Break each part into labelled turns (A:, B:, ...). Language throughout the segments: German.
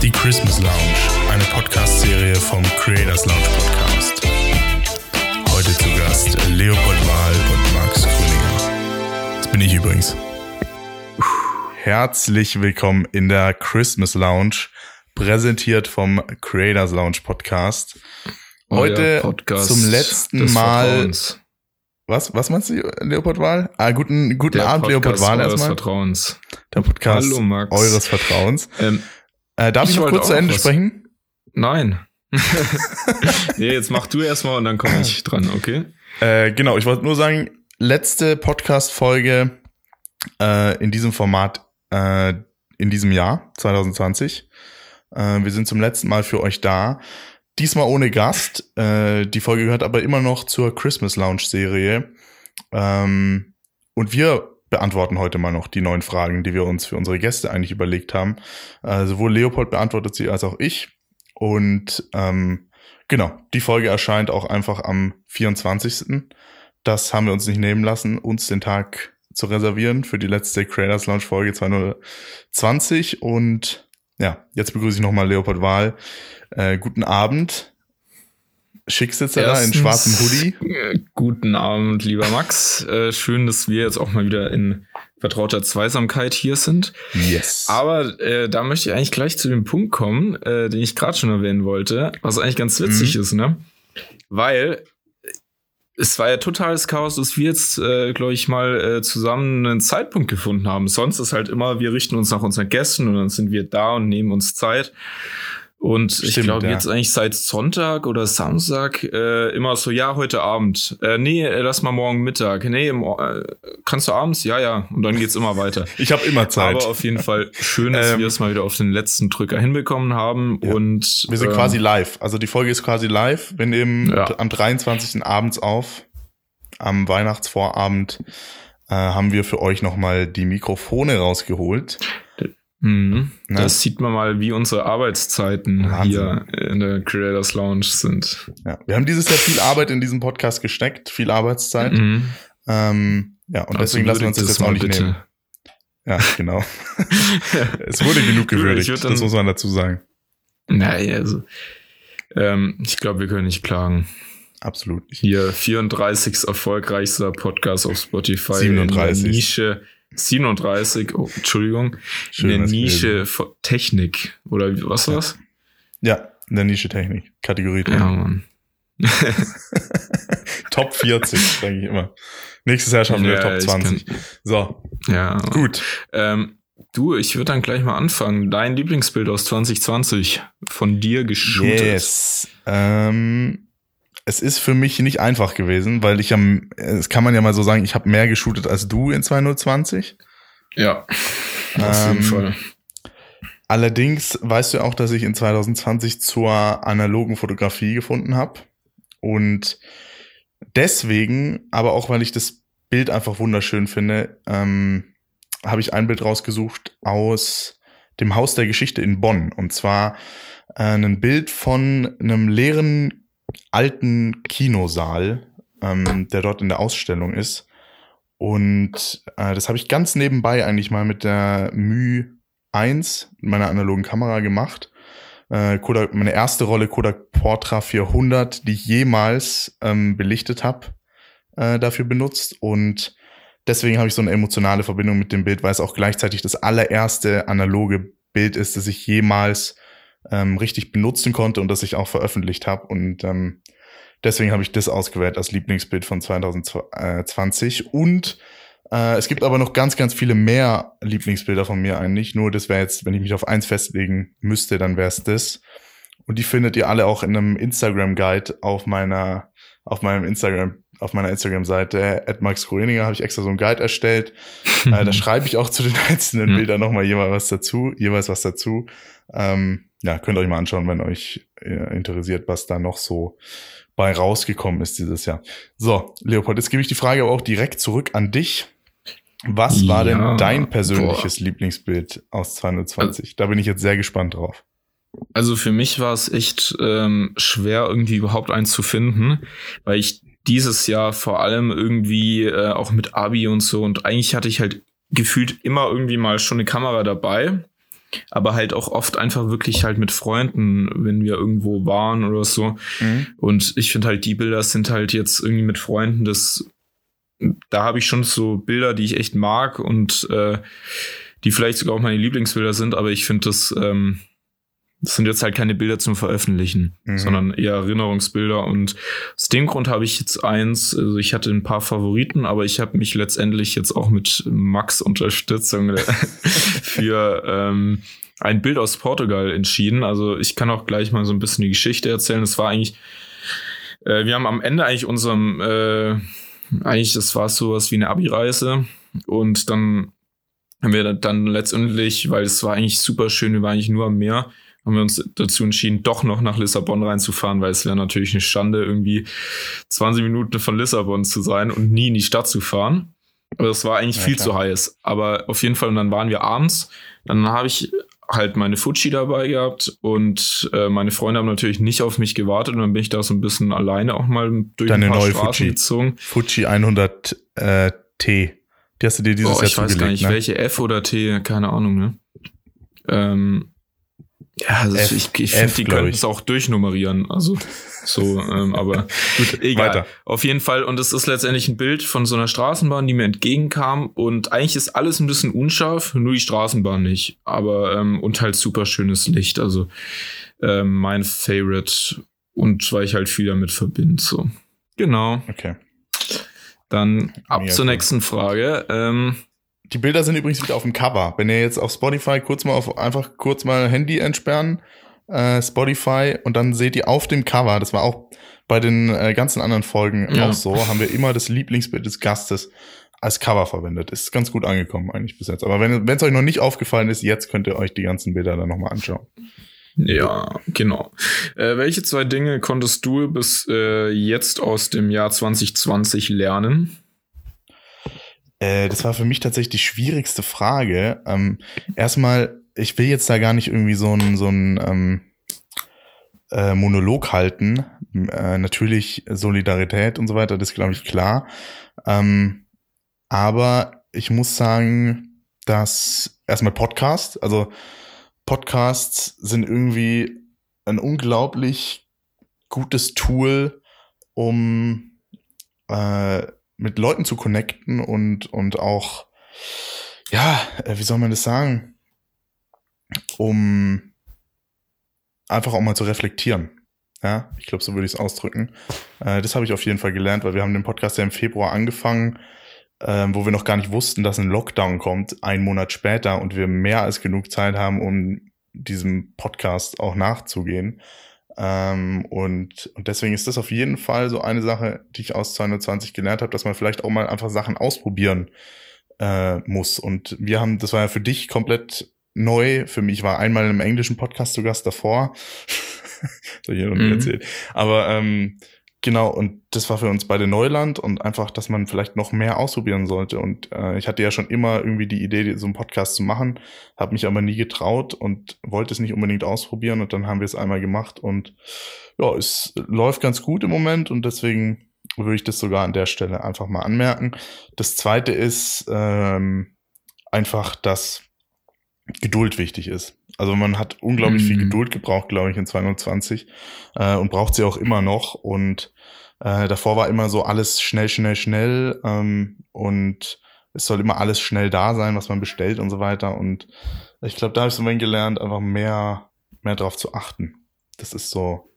A: Die Christmas Lounge, eine Podcast-Serie vom Creators Lounge Podcast. Heute zu Gast Leopold Wahl und Max Grüninger. Das bin ich übrigens. Herzlich willkommen in der Christmas Lounge, präsentiert vom Creators Lounge Podcast. Heute Podcast zum letzten Mal. Vertrauens. Was, was meinst du, Leopold Wahl? Ah, guten, guten Der Abend, Podcast Leopold Wahl
B: eures erstmal. Vertrauens.
A: Der Podcast Hallo, Max. eures Vertrauens. Ähm, äh, darf ich, ich noch kurz zu Ende was. sprechen?
B: Nein. nee, jetzt mach du erstmal und dann komme ich dran, okay?
A: Äh, genau, ich wollte nur sagen, letzte Podcast-Folge äh, in diesem Format äh, in diesem Jahr, 2020. Äh, wir sind zum letzten Mal für euch da. Diesmal ohne Gast. Äh, die Folge gehört aber immer noch zur Christmas Lounge Serie. Ähm, und wir beantworten heute mal noch die neuen Fragen, die wir uns für unsere Gäste eigentlich überlegt haben. Äh, sowohl Leopold beantwortet sie als auch ich. Und ähm, genau, die Folge erscheint auch einfach am 24. Das haben wir uns nicht nehmen lassen, uns den Tag zu reservieren für die letzte Creators Lounge Folge 2020. Und ja, jetzt begrüße ich nochmal Leopold Wahl, äh, guten Abend. Schicksitzer da in schwarzem Hoodie.
B: Äh, guten Abend, lieber Max. Äh, schön, dass wir jetzt auch mal wieder in vertrauter Zweisamkeit hier sind.
A: Yes.
B: Aber äh, da möchte ich eigentlich gleich zu dem Punkt kommen, äh, den ich gerade schon erwähnen wollte, was eigentlich ganz witzig mhm. ist, ne? Weil es war ja totales Chaos, dass wir jetzt, äh, glaube ich, mal äh, zusammen einen Zeitpunkt gefunden haben. Sonst ist halt immer, wir richten uns nach unseren Gästen und dann sind wir da und nehmen uns Zeit. Und Stimmt, ich glaube, ja. jetzt eigentlich seit Sonntag oder Samstag äh, immer so, ja, heute Abend. Äh, nee, äh, lass mal morgen Mittag. Nee, äh, kannst du abends? Ja, ja. Und dann geht's immer weiter.
A: ich habe immer Zeit.
B: Aber auf jeden Fall schön, dass ähm, wir es mal wieder auf den letzten Drücker hinbekommen haben. Ja. Und
A: wir sind ähm, quasi live. Also die Folge ist quasi live. Wir nehmen ja. am 23. abends auf. Am Weihnachtsvorabend äh, haben wir für euch nochmal die Mikrofone rausgeholt.
B: Mhm. Ne? Das sieht man mal, wie unsere Arbeitszeiten Wahnsinn. hier in der Creators Lounge sind.
A: Ja, wir haben dieses Jahr viel Arbeit in diesen Podcast gesteckt, viel Arbeitszeit. Mhm. Ähm, ja, und also deswegen lassen wir uns das jetzt auch nicht bitte. nehmen. Ja, genau. es wurde genug gewürdigt, dann, das muss man dazu sagen.
B: Naja, also, ähm, ich glaube, wir können nicht klagen.
A: Absolut
B: nicht. Hier 34. erfolgreichster Podcast auf Spotify
A: 37.
B: in der Nische 37, oh, Entschuldigung, Schön, in der Nische Technik. Oder was war das?
A: Ja, in der Nische Technik. Kategorie Technik. Ja, Mann. Top 40, denke ich immer. Nächstes Jahr schaffen wir ja, Top 20. So.
B: Ja. Gut. Ähm, du, ich würde dann gleich mal anfangen. Dein Lieblingsbild aus 2020 von dir geshootet.
A: Yes. Ähm, es ist für mich nicht einfach gewesen, weil ich am, es kann man ja mal so sagen, ich habe mehr geshootet als du in 2020.
B: Ja, auf jeden ähm, Fall.
A: Allerdings weißt du auch, dass ich in 2020 zur analogen Fotografie gefunden habe. Und deswegen, aber auch weil ich das Bild einfach wunderschön finde, ähm, habe ich ein Bild rausgesucht aus dem Haus der Geschichte in Bonn. Und zwar äh, ein Bild von einem leeren alten Kinosaal, ähm, der dort in der Ausstellung ist. Und äh, das habe ich ganz nebenbei eigentlich mal mit der Mü 1, meiner analogen Kamera gemacht. Äh, Kodak, meine erste Rolle Kodak Portra 400, die ich jemals ähm, belichtet habe, äh, dafür benutzt. Und deswegen habe ich so eine emotionale Verbindung mit dem Bild, weil es auch gleichzeitig das allererste analoge Bild ist, das ich jemals ähm, richtig benutzen konnte und das ich auch veröffentlicht habe. Und ähm, deswegen habe ich das ausgewählt als Lieblingsbild von 2020. Und äh, es gibt aber noch ganz, ganz viele mehr Lieblingsbilder von mir eigentlich. Nur das wäre jetzt, wenn ich mich auf eins festlegen müsste, dann wäre es das. Und die findet ihr alle auch in einem Instagram-Guide auf meiner, auf meinem Instagram, auf meiner Instagram-Seite, at Max Groeninger, habe ich extra so einen Guide erstellt. äh, da schreibe ich auch zu den einzelnen. Bildern nochmal jeweils was dazu, jeweils was dazu. Ähm, ja, könnt ihr euch mal anschauen, wenn euch äh, interessiert, was da noch so bei rausgekommen ist dieses Jahr. So, Leopold, jetzt gebe ich die Frage aber auch direkt zurück an dich. Was ja, war denn dein persönliches boah. Lieblingsbild aus 220? Also, da bin ich jetzt sehr gespannt drauf.
B: Also für mich war es echt ähm, schwer, irgendwie überhaupt eins zu finden, weil ich dieses Jahr vor allem irgendwie äh, auch mit Abi und so und eigentlich hatte ich halt gefühlt immer irgendwie mal schon eine Kamera dabei aber halt auch oft einfach wirklich halt mit Freunden, wenn wir irgendwo waren oder so. Mhm. Und ich finde halt, die Bilder sind halt jetzt irgendwie mit Freunden, das, da habe ich schon so Bilder, die ich echt mag und äh, die vielleicht sogar auch meine Lieblingsbilder sind, aber ich finde das, ähm, das sind jetzt halt keine Bilder zum Veröffentlichen, mhm. sondern eher Erinnerungsbilder. Und aus dem Grund habe ich jetzt eins, also ich hatte ein paar Favoriten, aber ich habe mich letztendlich jetzt auch mit Max Unterstützung für ähm, ein Bild aus Portugal entschieden. Also ich kann auch gleich mal so ein bisschen die Geschichte erzählen. Es war eigentlich, äh, wir haben am Ende eigentlich unserem, äh, eigentlich, das war sowas wie eine Abi-Reise. Und dann haben wir dann letztendlich, weil es war eigentlich super schön, wir waren eigentlich nur am Meer, haben wir uns dazu entschieden, doch noch nach Lissabon reinzufahren, weil es wäre natürlich eine Schande, irgendwie 20 Minuten von Lissabon zu sein und nie in die Stadt zu fahren. Aber das war eigentlich ja, viel klar. zu heiß. Aber auf jeden Fall, und dann waren wir abends. Dann habe ich halt meine Fuji dabei gehabt und äh, meine Freunde haben natürlich nicht auf mich gewartet und dann bin ich da so ein bisschen alleine auch mal durch
A: Deine ein paar neue Straßen Fuji. gezogen. Fuji 100 äh, T. Die hast du dir dieses
B: Boah,
A: Jahr
B: Ich weiß gar nicht,
A: ne?
B: welche F oder T, keine Ahnung, ne? Ähm, ja, also F, ich, ich finde, die können es auch durchnummerieren. Also so, ähm, aber gut, egal. Weiter. Auf jeden Fall. Und es ist letztendlich ein Bild von so einer Straßenbahn, die mir entgegenkam. Und eigentlich ist alles ein bisschen unscharf, nur die Straßenbahn nicht. Aber ähm, und halt super schönes Licht. Also ähm, mein Favorite. Und weil ich halt viel damit verbinde. So. Genau.
A: Okay.
B: Dann ab Mega zur cool. nächsten Frage. Ähm,
A: die Bilder sind übrigens wieder auf dem Cover. Wenn ihr jetzt auf Spotify kurz mal auf einfach kurz mal Handy entsperren, äh, Spotify und dann seht ihr auf dem Cover, das war auch bei den äh, ganzen anderen Folgen ja. auch so, haben wir immer das Lieblingsbild des Gastes als Cover verwendet. Ist ganz gut angekommen eigentlich bis jetzt. Aber wenn es euch noch nicht aufgefallen ist, jetzt könnt ihr euch die ganzen Bilder dann nochmal anschauen.
B: Ja, genau. Äh, welche zwei Dinge konntest du bis äh, jetzt aus dem Jahr 2020 lernen?
A: Äh, das war für mich tatsächlich die schwierigste Frage. Ähm, erstmal, ich will jetzt da gar nicht irgendwie so ein, so ein ähm, äh, Monolog halten. Äh, natürlich Solidarität und so weiter, das glaube ich klar. Ähm, aber ich muss sagen, dass erstmal Podcast, also Podcasts sind irgendwie ein unglaublich gutes Tool, um äh, mit Leuten zu connecten und, und auch, ja, äh, wie soll man das sagen, um einfach auch mal zu reflektieren. Ja, ich glaube, so würde ich es ausdrücken. Äh, das habe ich auf jeden Fall gelernt, weil wir haben den Podcast ja im Februar angefangen, äh, wo wir noch gar nicht wussten, dass ein Lockdown kommt, einen Monat später und wir mehr als genug Zeit haben, um diesem Podcast auch nachzugehen. Ähm, und, und deswegen ist das auf jeden Fall so eine Sache, die ich aus 220 gelernt habe, dass man vielleicht auch mal einfach Sachen ausprobieren äh, muss. Und wir haben, das war ja für dich komplett neu. Für mich war einmal im englischen Podcast zu Gast davor. Soll ich hier noch mhm. erzählen. Aber ähm, Genau, und das war für uns beide Neuland und einfach, dass man vielleicht noch mehr ausprobieren sollte. Und äh, ich hatte ja schon immer irgendwie die Idee, so einen Podcast zu machen, habe mich aber nie getraut und wollte es nicht unbedingt ausprobieren. Und dann haben wir es einmal gemacht und ja, es läuft ganz gut im Moment und deswegen würde ich das sogar an der Stelle einfach mal anmerken. Das zweite ist ähm, einfach, dass Geduld wichtig ist. Also man hat unglaublich mhm. viel Geduld gebraucht, glaube ich, in 220 äh, und braucht sie auch immer noch. Und äh, davor war immer so alles schnell, schnell, schnell ähm, und es soll immer alles schnell da sein, was man bestellt und so weiter. Und ich glaube, da habe ich so ein gelernt, einfach mehr, mehr drauf zu achten. Das ist so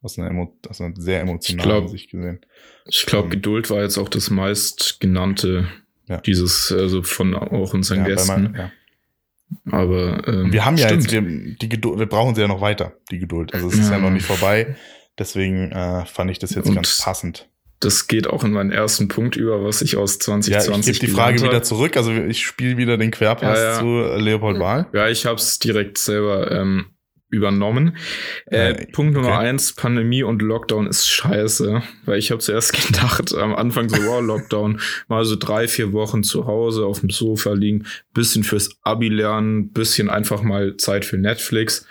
A: aus einer, Emo aus einer sehr emotionalen Sicht gesehen.
B: Ich glaube, ähm, Geduld war jetzt auch das meist genannte ja. dieses, also von auch unseren ja, Gästen. Mein, ja. Aber ähm,
A: wir haben ja stimmt. jetzt wir, die Geduld, wir brauchen sie ja noch weiter, die Geduld. Also es ist ja noch nicht vorbei. Deswegen äh, fand ich das jetzt Und ganz passend.
B: Das geht auch in meinen ersten Punkt über, was ich aus 2020 Ja, ich
A: gebe die Frage wieder zurück. Also ich spiele wieder den Querpass ja, ja. zu Leopold Wahl.
B: Ja, ich habe es direkt selber ähm, übernommen. Äh, äh, Punkt Nummer okay. eins, Pandemie und Lockdown ist scheiße, weil ich habe zuerst gedacht, am Anfang so, wow, Lockdown, mal so drei, vier Wochen zu Hause auf dem Sofa liegen, bisschen fürs Abi lernen, bisschen einfach mal Zeit für Netflix.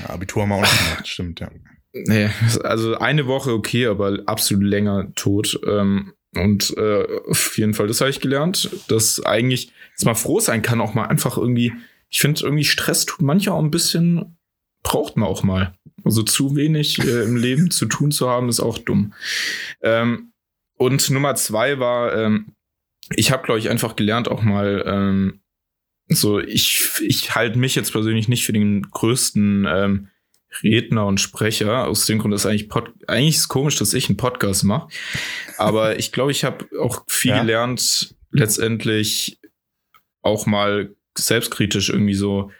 A: Ja, Abitur haben wir auch nicht gemacht, stimmt, ja.
B: Nee, also eine Woche okay, aber absolut länger tot. Ähm, und äh, auf jeden Fall, das habe ich gelernt, dass eigentlich, dass man froh sein kann, auch mal einfach irgendwie ich finde irgendwie Stress tut mancher auch ein bisschen, braucht man auch mal. Also zu wenig äh, im Leben zu tun zu haben, ist auch dumm. Ähm, und Nummer zwei war, ähm, ich habe, glaube ich, einfach gelernt, auch mal ähm, so, ich, ich halte mich jetzt persönlich nicht für den größten ähm, Redner und Sprecher. Aus dem Grund ist eigentlich Pod eigentlich ist komisch, dass ich einen Podcast mache. Aber ich glaube, ich habe auch viel ja. gelernt, letztendlich auch mal selbstkritisch irgendwie so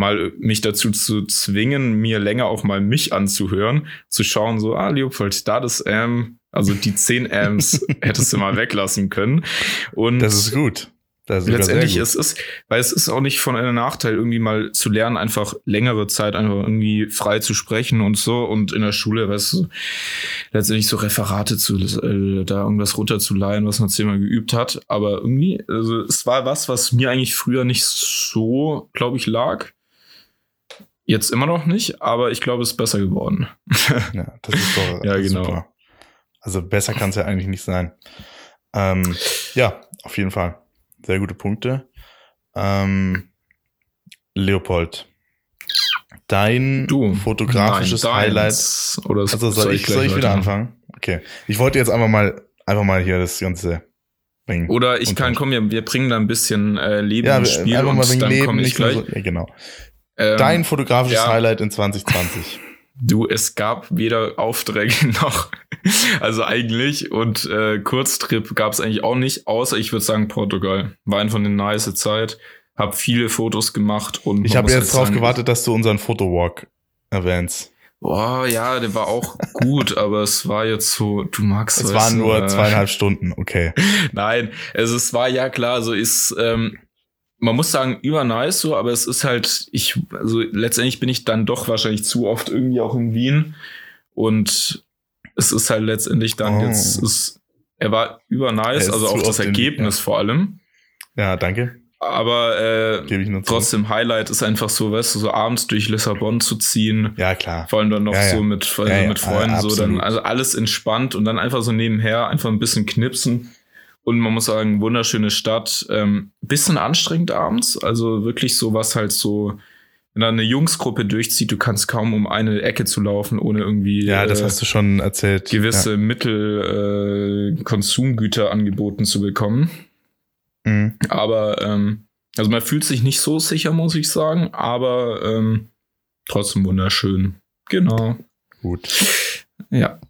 B: mal mich dazu zu zwingen, mir länger auch mal mich anzuhören, zu schauen, so, ah, Leopold, da das ähm, also die 10 Amps hättest du mal weglassen können. Und
A: das ist gut.
B: Das ist letztendlich ist es, weil es ist auch nicht von einem Nachteil, irgendwie mal zu lernen, einfach längere Zeit einfach irgendwie frei zu sprechen und so. Und in der Schule, weißt du, letztendlich so Referate zu, äh, da irgendwas runterzuleihen, was man zehnmal geübt hat. Aber irgendwie, also es war was, was mir eigentlich früher nicht so, glaube ich, lag. Jetzt immer noch nicht, aber ich glaube, es ist besser geworden.
A: ja, das ist doch ja, genau. Super. Also besser kann es ja eigentlich nicht sein. Ähm, ja, auf jeden Fall. Sehr gute Punkte. Ähm, Leopold, dein du, fotografisches nein, Highlight. Oder also soll, ich, soll ich wieder anfangen? Okay. Ich wollte jetzt einfach mal, einfach mal hier das Ganze
B: bringen. Oder ich kann, komm, wir, wir bringen da ein bisschen äh, Leben ja, ins Spiel einfach mal und dann komme ich gleich. So,
A: ja, genau. Ähm, dein fotografisches ja. Highlight in 2020.
B: Du, es gab weder Aufträge noch, also eigentlich, und äh, Kurztrip gab es eigentlich auch nicht, außer ich würde sagen Portugal. War einfach eine nice Zeit, hab viele Fotos gemacht und.
A: Ich habe jetzt drauf gewartet, dass du unseren Fotowalk erwähnst.
B: Boah, ja, der war auch gut, aber es war jetzt so, du magst
A: es. Es waren nur äh, zweieinhalb Stunden, okay.
B: Nein, also es war ja klar, so ist, ähm, man muss sagen, über nice so, aber es ist halt, ich, also letztendlich bin ich dann doch wahrscheinlich zu oft irgendwie auch in Wien und es ist halt letztendlich dann oh. jetzt, ist, er war über nice, also auch das Ergebnis in, ja. vor allem.
A: Ja, danke.
B: Aber äh, trotzdem Highlight ist einfach so, weißt du, so abends durch Lissabon zu ziehen.
A: Ja, klar.
B: Vor allem dann noch ja, ja. so mit, also mit Freunden, so dann, also alles entspannt und dann einfach so nebenher einfach ein bisschen knipsen. Und man muss sagen, wunderschöne Stadt. Ähm, bisschen anstrengend abends. Also wirklich so was halt so, wenn da eine Jungsgruppe durchzieht, du kannst kaum um eine Ecke zu laufen, ohne irgendwie.
A: Ja, das äh, hast du schon erzählt.
B: Gewisse ja. Mittel, äh, Konsumgüter angeboten zu bekommen. Mhm. Aber, ähm, also man fühlt sich nicht so sicher, muss ich sagen, aber ähm, trotzdem wunderschön. Genau.
A: Gut.
B: Ja.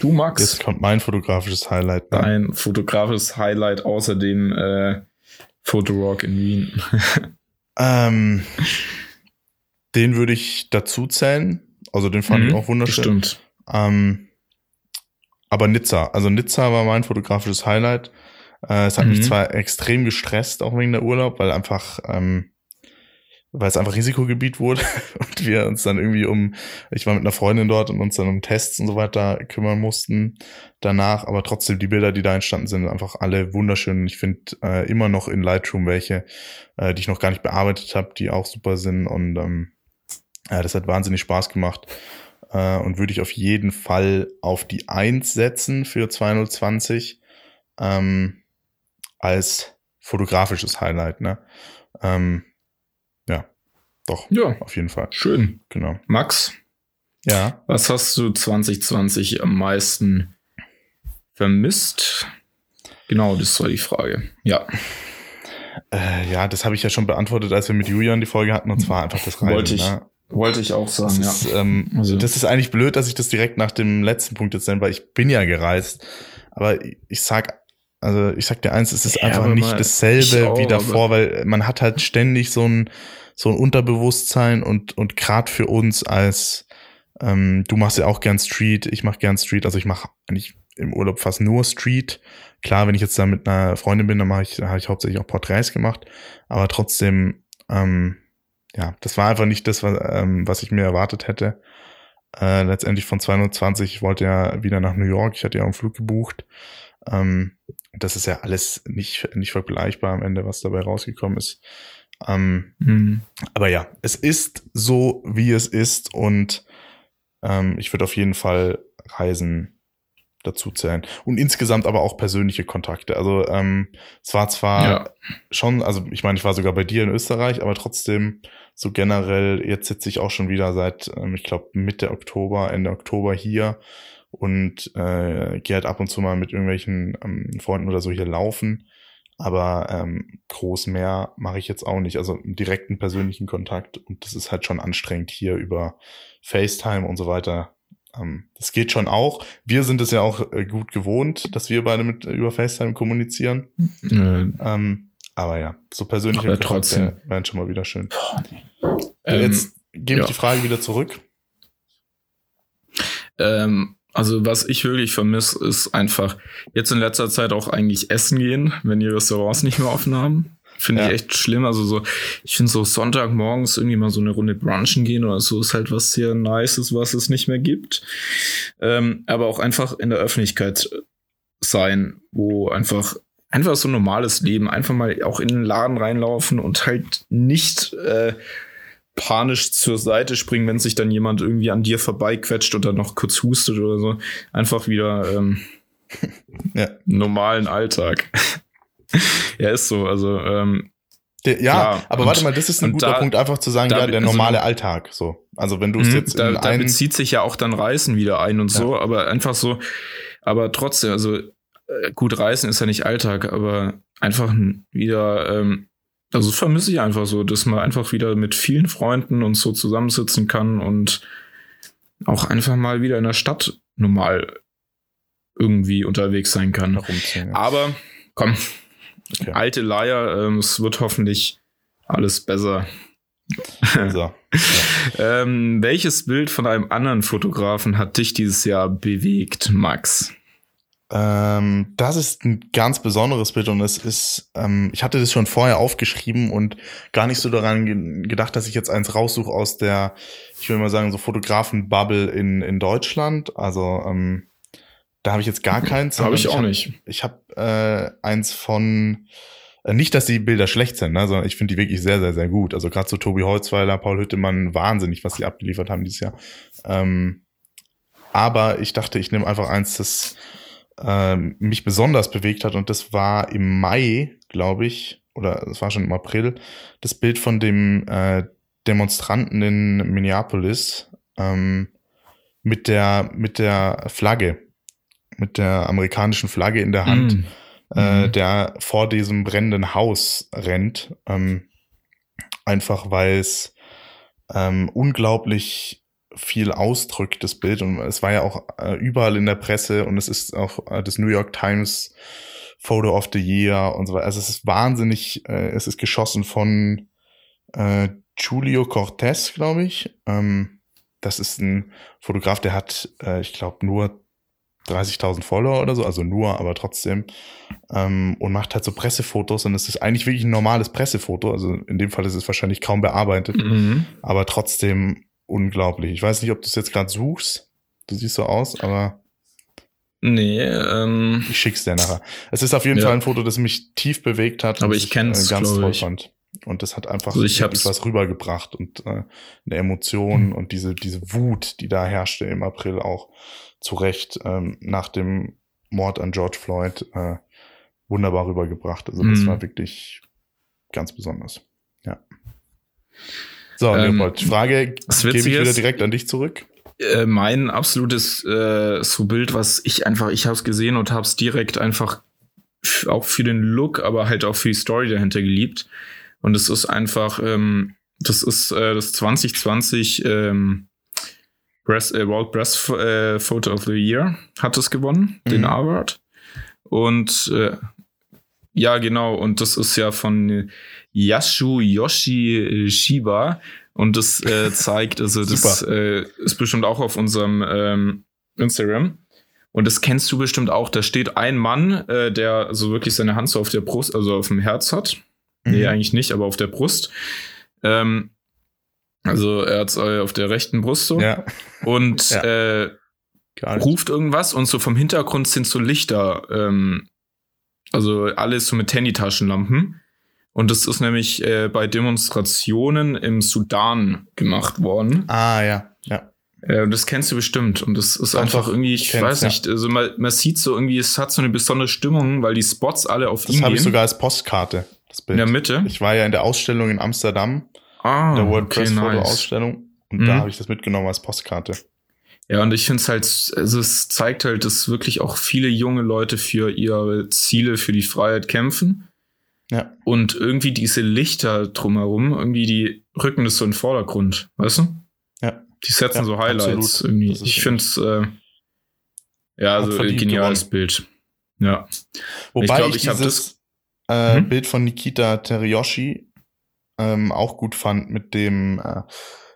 B: Du, Max?
A: Jetzt kommt mein fotografisches Highlight.
B: Ne? Dein fotografisches Highlight außer dem äh, Fotorock in Wien.
A: ähm, den würde ich dazu zählen. Also den fand mhm, ich auch wunderschön.
B: Stimmt.
A: Ähm, aber Nizza, also Nizza war mein fotografisches Highlight. Äh, es hat mhm. mich zwar extrem gestresst, auch wegen der Urlaub, weil einfach ähm, weil es einfach Risikogebiet wurde und wir uns dann irgendwie um, ich war mit einer Freundin dort und uns dann um Tests und so weiter kümmern mussten danach, aber trotzdem die Bilder, die da entstanden sind, einfach alle wunderschön. Ich finde äh, immer noch in Lightroom welche, äh, die ich noch gar nicht bearbeitet habe, die auch super sind und ähm, ja, das hat wahnsinnig Spaß gemacht äh, und würde ich auf jeden Fall auf die Eins setzen für 2020 ähm, als fotografisches Highlight, ne? Ähm, doch. Ja. Auf jeden Fall.
B: Schön.
A: Genau.
B: Max?
A: Ja.
B: Was hast du 2020 am meisten vermisst? Genau, das war die Frage. Ja.
A: Äh, ja, das habe ich ja schon beantwortet, als wir mit Julian die Folge hatten, und zwar einfach das
B: Reisen. Wollte ich, ne? wollte ich auch sagen,
A: das ist, ja. Ähm, also. Das ist eigentlich blöd, dass ich das direkt nach dem letzten Punkt jetzt nenne, weil ich bin ja gereist. Aber ich sag, also ich sag dir eins, es ist ja, einfach nicht dasselbe auch, wie davor, weil man hat halt ständig so ein so ein Unterbewusstsein und, und gerade für uns als, ähm, du machst ja auch gern Street, ich mach gern Street, also ich mache eigentlich im Urlaub fast nur Street. Klar, wenn ich jetzt da mit einer Freundin bin, dann mache ich, habe ich hauptsächlich auch Porträts gemacht, aber trotzdem, ähm, ja, das war einfach nicht das, was, ähm, was ich mir erwartet hätte. Äh, letztendlich von 220, ich wollte ja wieder nach New York, ich hatte ja einen Flug gebucht. Ähm, das ist ja alles nicht, nicht vergleichbar am Ende, was dabei rausgekommen ist. Ähm, mhm. Aber ja, es ist so, wie es ist und ähm, ich würde auf jeden Fall Reisen dazu zählen. Und insgesamt aber auch persönliche Kontakte. Also ähm, es war zwar ja. schon, also ich meine, ich war sogar bei dir in Österreich, aber trotzdem so generell, jetzt sitze ich auch schon wieder seit, ähm, ich glaube, Mitte Oktober, Ende Oktober hier und äh, gehe halt ab und zu mal mit irgendwelchen ähm, Freunden oder so hier laufen. Aber ähm, groß mehr mache ich jetzt auch nicht. Also direkten persönlichen Kontakt. Und das ist halt schon anstrengend hier über FaceTime und so weiter. Ähm, das geht schon auch. Wir sind es ja auch äh, gut gewohnt, dass wir beide mit über FaceTime kommunizieren. Mhm. Ähm, aber ja, so persönliche
B: aber trotzdem
A: wären schon mal wieder schön. Ähm, jetzt gebe ich ja. die Frage wieder zurück.
B: Ähm, also was ich wirklich vermisse, ist einfach jetzt in letzter Zeit auch eigentlich essen gehen, wenn die Restaurants nicht mehr offen haben. Finde ja. ich echt schlimm. Also so, ich finde so Sonntagmorgens irgendwie mal so eine Runde brunchen gehen oder so ist halt was sehr Nices, was es nicht mehr gibt. Ähm, aber auch einfach in der Öffentlichkeit sein, wo einfach einfach so ein normales Leben, einfach mal auch in den Laden reinlaufen und halt nicht äh, panisch zur Seite springen, wenn sich dann jemand irgendwie an dir vorbeiquetscht oder noch kurz hustet oder so. Einfach wieder ähm, ja. normalen Alltag. ja, ist so. Also ähm,
A: der, ja, ja, aber und, warte mal, das ist ein guter da, Punkt, einfach zu sagen, da, ja, der also normale also, Alltag. So, also wenn du es mhm, jetzt
B: da, da bezieht sich ja auch dann Reisen wieder ein und ja. so, aber einfach so, aber trotzdem, also äh, gut, Reisen ist ja nicht Alltag, aber einfach wieder ähm, also das vermisse ich einfach so, dass man einfach wieder mit vielen Freunden und so zusammensitzen kann und auch einfach mal wieder in der Stadt normal irgendwie unterwegs sein kann. Aber komm, okay. alte Leier, ähm, es wird hoffentlich alles besser. Also, ja. ähm, welches Bild von einem anderen Fotografen hat dich dieses Jahr bewegt, Max?
A: Ähm, das ist ein ganz besonderes Bild und es ist, ähm, ich hatte das schon vorher aufgeschrieben und gar nicht so daran ge gedacht, dass ich jetzt eins raussuche aus der, ich will mal sagen, so Fotografen-Bubble in, in Deutschland. Also ähm, da habe ich jetzt gar keins.
B: Habe ich auch hab, nicht.
A: Ich habe äh, eins von, äh, nicht, dass die Bilder schlecht sind, ne, sondern ich finde die wirklich sehr, sehr, sehr gut. Also gerade so Tobi Holzweiler, Paul Hüttemann, wahnsinnig, was sie abgeliefert haben dieses Jahr. Ähm, aber ich dachte, ich nehme einfach eins, das ähm, mich besonders bewegt hat. Und das war im Mai, glaube ich, oder es war schon im April, das Bild von dem äh, Demonstranten in Minneapolis ähm, mit der mit der Flagge, mit der amerikanischen Flagge in der Hand, mm. äh, mhm. der vor diesem brennenden Haus rennt, ähm, einfach weil es ähm, unglaublich viel ausdrückt, das Bild. Und es war ja auch äh, überall in der Presse und es ist auch äh, das New York Times Photo of the Year und so weiter. Also es ist wahnsinnig, äh, es ist geschossen von äh, Julio Cortez, glaube ich. Ähm, das ist ein Fotograf, der hat, äh, ich glaube, nur 30.000 Follower oder so, also nur, aber trotzdem. Ähm, und macht halt so Pressefotos und es ist eigentlich wirklich ein normales Pressefoto. Also in dem Fall ist es wahrscheinlich kaum bearbeitet, mhm. aber trotzdem unglaublich. Ich weiß nicht, ob du es jetzt gerade suchst. Du siehst so aus, aber.
B: Nee, ähm.
A: Ich schick's dir nachher. Es ist auf jeden ja. Fall ein Foto, das mich tief bewegt hat.
B: Aber ich kenn's,
A: ich, äh, ganz toll ich. fand. Und das hat einfach also ich was rübergebracht und äh, eine Emotion mhm. und diese, diese Wut, die da herrschte im April auch zu Recht ähm, nach dem Mord an George Floyd äh, wunderbar rübergebracht. Also das mhm. war wirklich ganz besonders. Ja. So, ähm, Leopold, Frage gebe ich wieder direkt an dich zurück.
B: Äh, mein absolutes äh, so Bild, was ich einfach, ich habe es gesehen und habe es direkt einfach auch für den Look, aber halt auch für die Story dahinter geliebt. Und es ist einfach, ähm, das ist äh, das 2020 ähm, Breast, äh, World Breast äh, Photo of the Year hat es gewonnen, mhm. den Award. Und äh, ja, genau, und das ist ja von Yasuyoshi Shiba. Und das äh, zeigt, also das äh, ist bestimmt auch auf unserem ähm, Instagram. Und das kennst du bestimmt auch. Da steht ein Mann, äh, der so wirklich seine Hand so auf der Brust, also auf dem Herz hat. Mhm. Nee, eigentlich nicht, aber auf der Brust. Ähm, also er hat äh, auf der rechten Brust so. Ja. Und ja. Äh, ruft irgendwas und so vom Hintergrund sind so Lichter. Ähm, also alles so mit Handytaschenlampen. Und das ist nämlich äh, bei Demonstrationen im Sudan gemacht worden.
A: Ah, ja, ja.
B: Ja, das kennst du bestimmt. Und das ist einfach, einfach irgendwie, ich weiß nicht, also man, man sieht so irgendwie, es hat so eine besondere Stimmung, weil die Spots alle auf
A: das ihn Das habe ich sogar als Postkarte,
B: das Bild. In der Mitte?
A: Ich war ja in der Ausstellung in Amsterdam. Ah, der WordPress-Foto-Ausstellung. Okay, nice. Und mhm. da habe ich das mitgenommen als Postkarte.
B: Ja, und ich finde es halt, also es zeigt halt, dass wirklich auch viele junge Leute für ihre Ziele, für die Freiheit kämpfen. Ja. Und irgendwie diese Lichter drumherum, irgendwie die rücken das so in den Vordergrund, weißt du? Ja. Die setzen ja, so Highlights absolut. irgendwie. Ich finde es, äh, ja, also geniales gewonnen. Bild. Ja.
A: Wobei ich, glaub, ich, ich dieses das, äh, mhm. Bild von Nikita Teriyoshi ähm, auch gut fand mit dem, äh,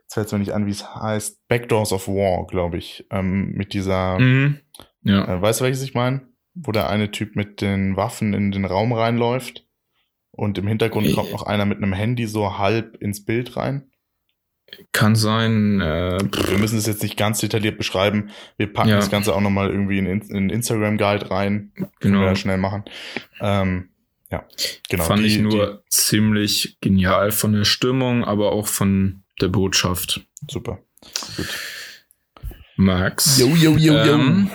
A: jetzt fällt mir nicht an, wie es heißt, Backdoors of War, glaube ich, ähm, mit dieser, mhm. ja. äh, weißt du, welches ich meine? Wo der eine Typ mit den Waffen in den Raum reinläuft und im Hintergrund kommt noch einer mit einem Handy so halb ins Bild rein.
B: Kann sein. Äh,
A: wir müssen es jetzt nicht ganz detailliert beschreiben. Wir packen ja. das Ganze auch nochmal irgendwie in, in Instagram Guide rein. Genau. Können wir schnell machen. Ähm, ja,
B: genau. Fand die, ich nur die, ziemlich genial von der Stimmung, aber auch von der Botschaft.
A: Super. Gut.
B: Max. Yo, yo, yo. Ähm,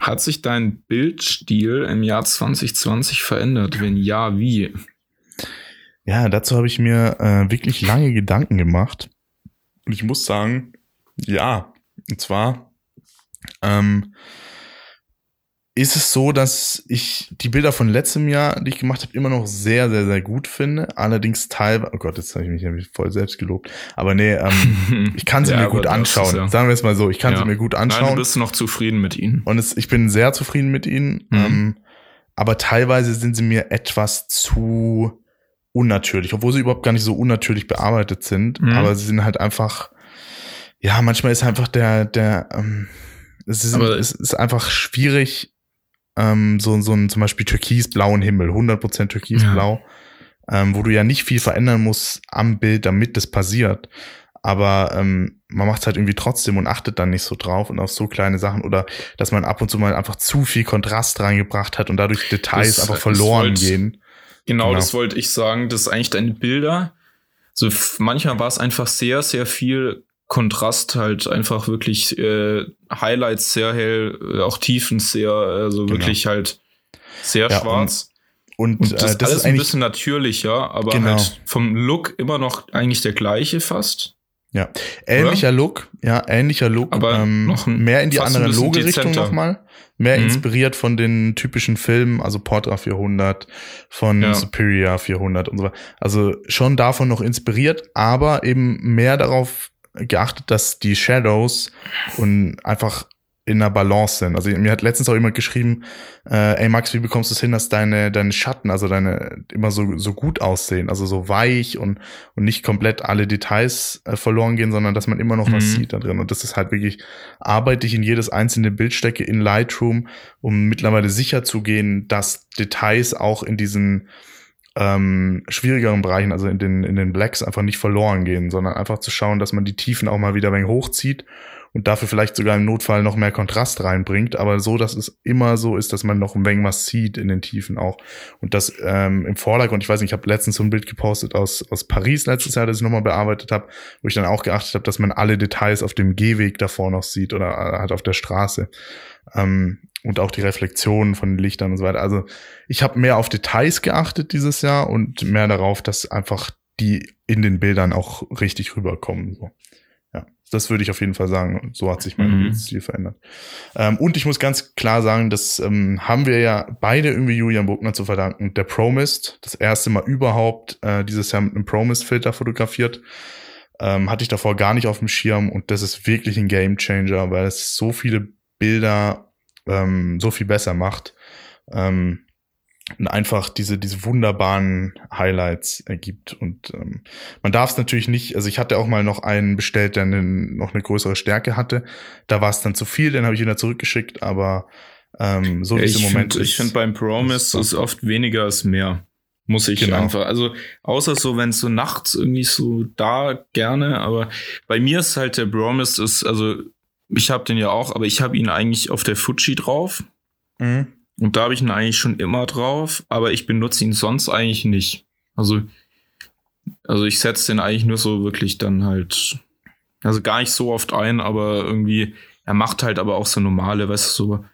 B: hat sich dein Bildstil im Jahr 2020 verändert? Wenn ja, wie?
A: Ja, dazu habe ich mir äh, wirklich lange Gedanken gemacht. Und ich muss sagen, ja. Und zwar ähm, ist es so, dass ich die Bilder von letztem Jahr, die ich gemacht habe, immer noch sehr, sehr, sehr gut finde. Allerdings teilweise, oh Gott, jetzt habe ich mich voll selbst gelobt. Aber nee, ähm, ich kann sie ja, mir gut anschauen. Ja. Sagen wir es mal so, ich kann ja. sie mir gut anschauen. Nein,
B: du bist noch zufrieden mit ihnen.
A: Und es, ich bin sehr zufrieden mit ihnen. Mhm. Ähm, aber teilweise sind sie mir etwas zu unnatürlich, obwohl sie überhaupt gar nicht so unnatürlich bearbeitet sind. Mhm. Aber sie sind halt einfach, ja, manchmal ist einfach der, der, ähm, es ist, es ist einfach schwierig, ähm, so, so ein zum Beispiel türkisblauen Himmel, 100% türkisblau, ja. ähm, wo du ja nicht viel verändern musst am Bild, damit das passiert. Aber ähm, man macht es halt irgendwie trotzdem und achtet dann nicht so drauf und auf so kleine Sachen oder dass man ab und zu mal einfach zu viel Kontrast reingebracht hat und dadurch Details das, einfach verloren wollt, gehen.
B: Genau, genau, das wollte ich sagen, dass eigentlich deine Bilder, so manchmal war es einfach sehr, sehr viel Kontrast halt einfach wirklich äh, Highlights sehr hell, äh, auch Tiefen sehr, also genau. wirklich halt sehr ja, schwarz. Und, und, und das, äh, das alles ist ein bisschen natürlicher, aber genau. halt vom Look immer noch eigentlich der gleiche fast.
A: Ja, ähnlicher Oder? Look, ja, ähnlicher Look, aber ähm, noch mehr in die andere Loge-Richtung nochmal, mehr mhm. inspiriert von den typischen Filmen, also Portra 400, von ja. Superior 400 und so weiter. Also schon davon noch inspiriert, aber eben mehr darauf geachtet, dass die Shadows und einfach in einer Balance sind. Also mir hat letztens auch jemand geschrieben, äh, ey Max, wie bekommst du es hin, dass deine, deine Schatten, also deine immer so, so gut aussehen, also so weich und, und nicht komplett alle Details äh, verloren gehen, sondern dass man immer noch mhm. was sieht da drin. Und das ist halt wirklich, arbeite ich in jedes einzelne Bild stecke in Lightroom, um mittlerweile sicher zu gehen, dass Details auch in diesen ähm, schwierigeren Bereichen, also in den, in den Blacks, einfach nicht verloren gehen, sondern einfach zu schauen, dass man die Tiefen auch mal wieder ein wenig hochzieht und dafür vielleicht sogar im Notfall noch mehr Kontrast reinbringt, aber so, dass es immer so ist, dass man noch ein wenig was sieht in den Tiefen auch. Und das ähm, im Vordergrund, ich weiß nicht, ich habe letztens so ein Bild gepostet aus, aus Paris letztes Jahr, das ich nochmal bearbeitet habe, wo ich dann auch geachtet habe, dass man alle Details auf dem Gehweg davor noch sieht oder äh, halt auf der Straße. Ähm, und auch die Reflexionen von den Lichtern und so weiter. Also ich habe mehr auf Details geachtet dieses Jahr und mehr darauf, dass einfach die in den Bildern auch richtig rüberkommen. So. Das würde ich auf jeden Fall sagen. So hat sich mein mhm. Stil verändert. Ähm, und ich muss ganz klar sagen, das ähm, haben wir ja beide irgendwie Julian Buckner zu verdanken. Der Promist, das erste Mal überhaupt äh, dieses Jahr mit einem Promist-Filter fotografiert. Ähm, hatte ich davor gar nicht auf dem Schirm und das ist wirklich ein Game Changer, weil es so viele Bilder ähm, so viel besser macht. Ähm, und einfach diese, diese wunderbaren Highlights ergibt. Und ähm, man darf es natürlich nicht, also ich hatte auch mal noch einen bestellt, der eine, noch eine größere Stärke hatte. Da war es dann zu viel, den habe ich wieder zurückgeschickt, aber ähm, so
B: ja, wie im Moment find, ist. Ich finde beim Promise ist, ist oft weniger als mehr. Muss ich genau. einfach. Also, außer so, wenn es so nachts irgendwie so da gerne, aber bei mir ist halt der Promise ist, also ich habe den ja auch, aber ich habe ihn eigentlich auf der Fuji drauf. Mhm. Und da habe ich ihn eigentlich schon immer drauf, aber ich benutze ihn sonst eigentlich nicht. Also, also ich setze den eigentlich nur so wirklich dann halt Also gar nicht so oft ein, aber irgendwie, er macht halt aber auch so normale, weißt du, so.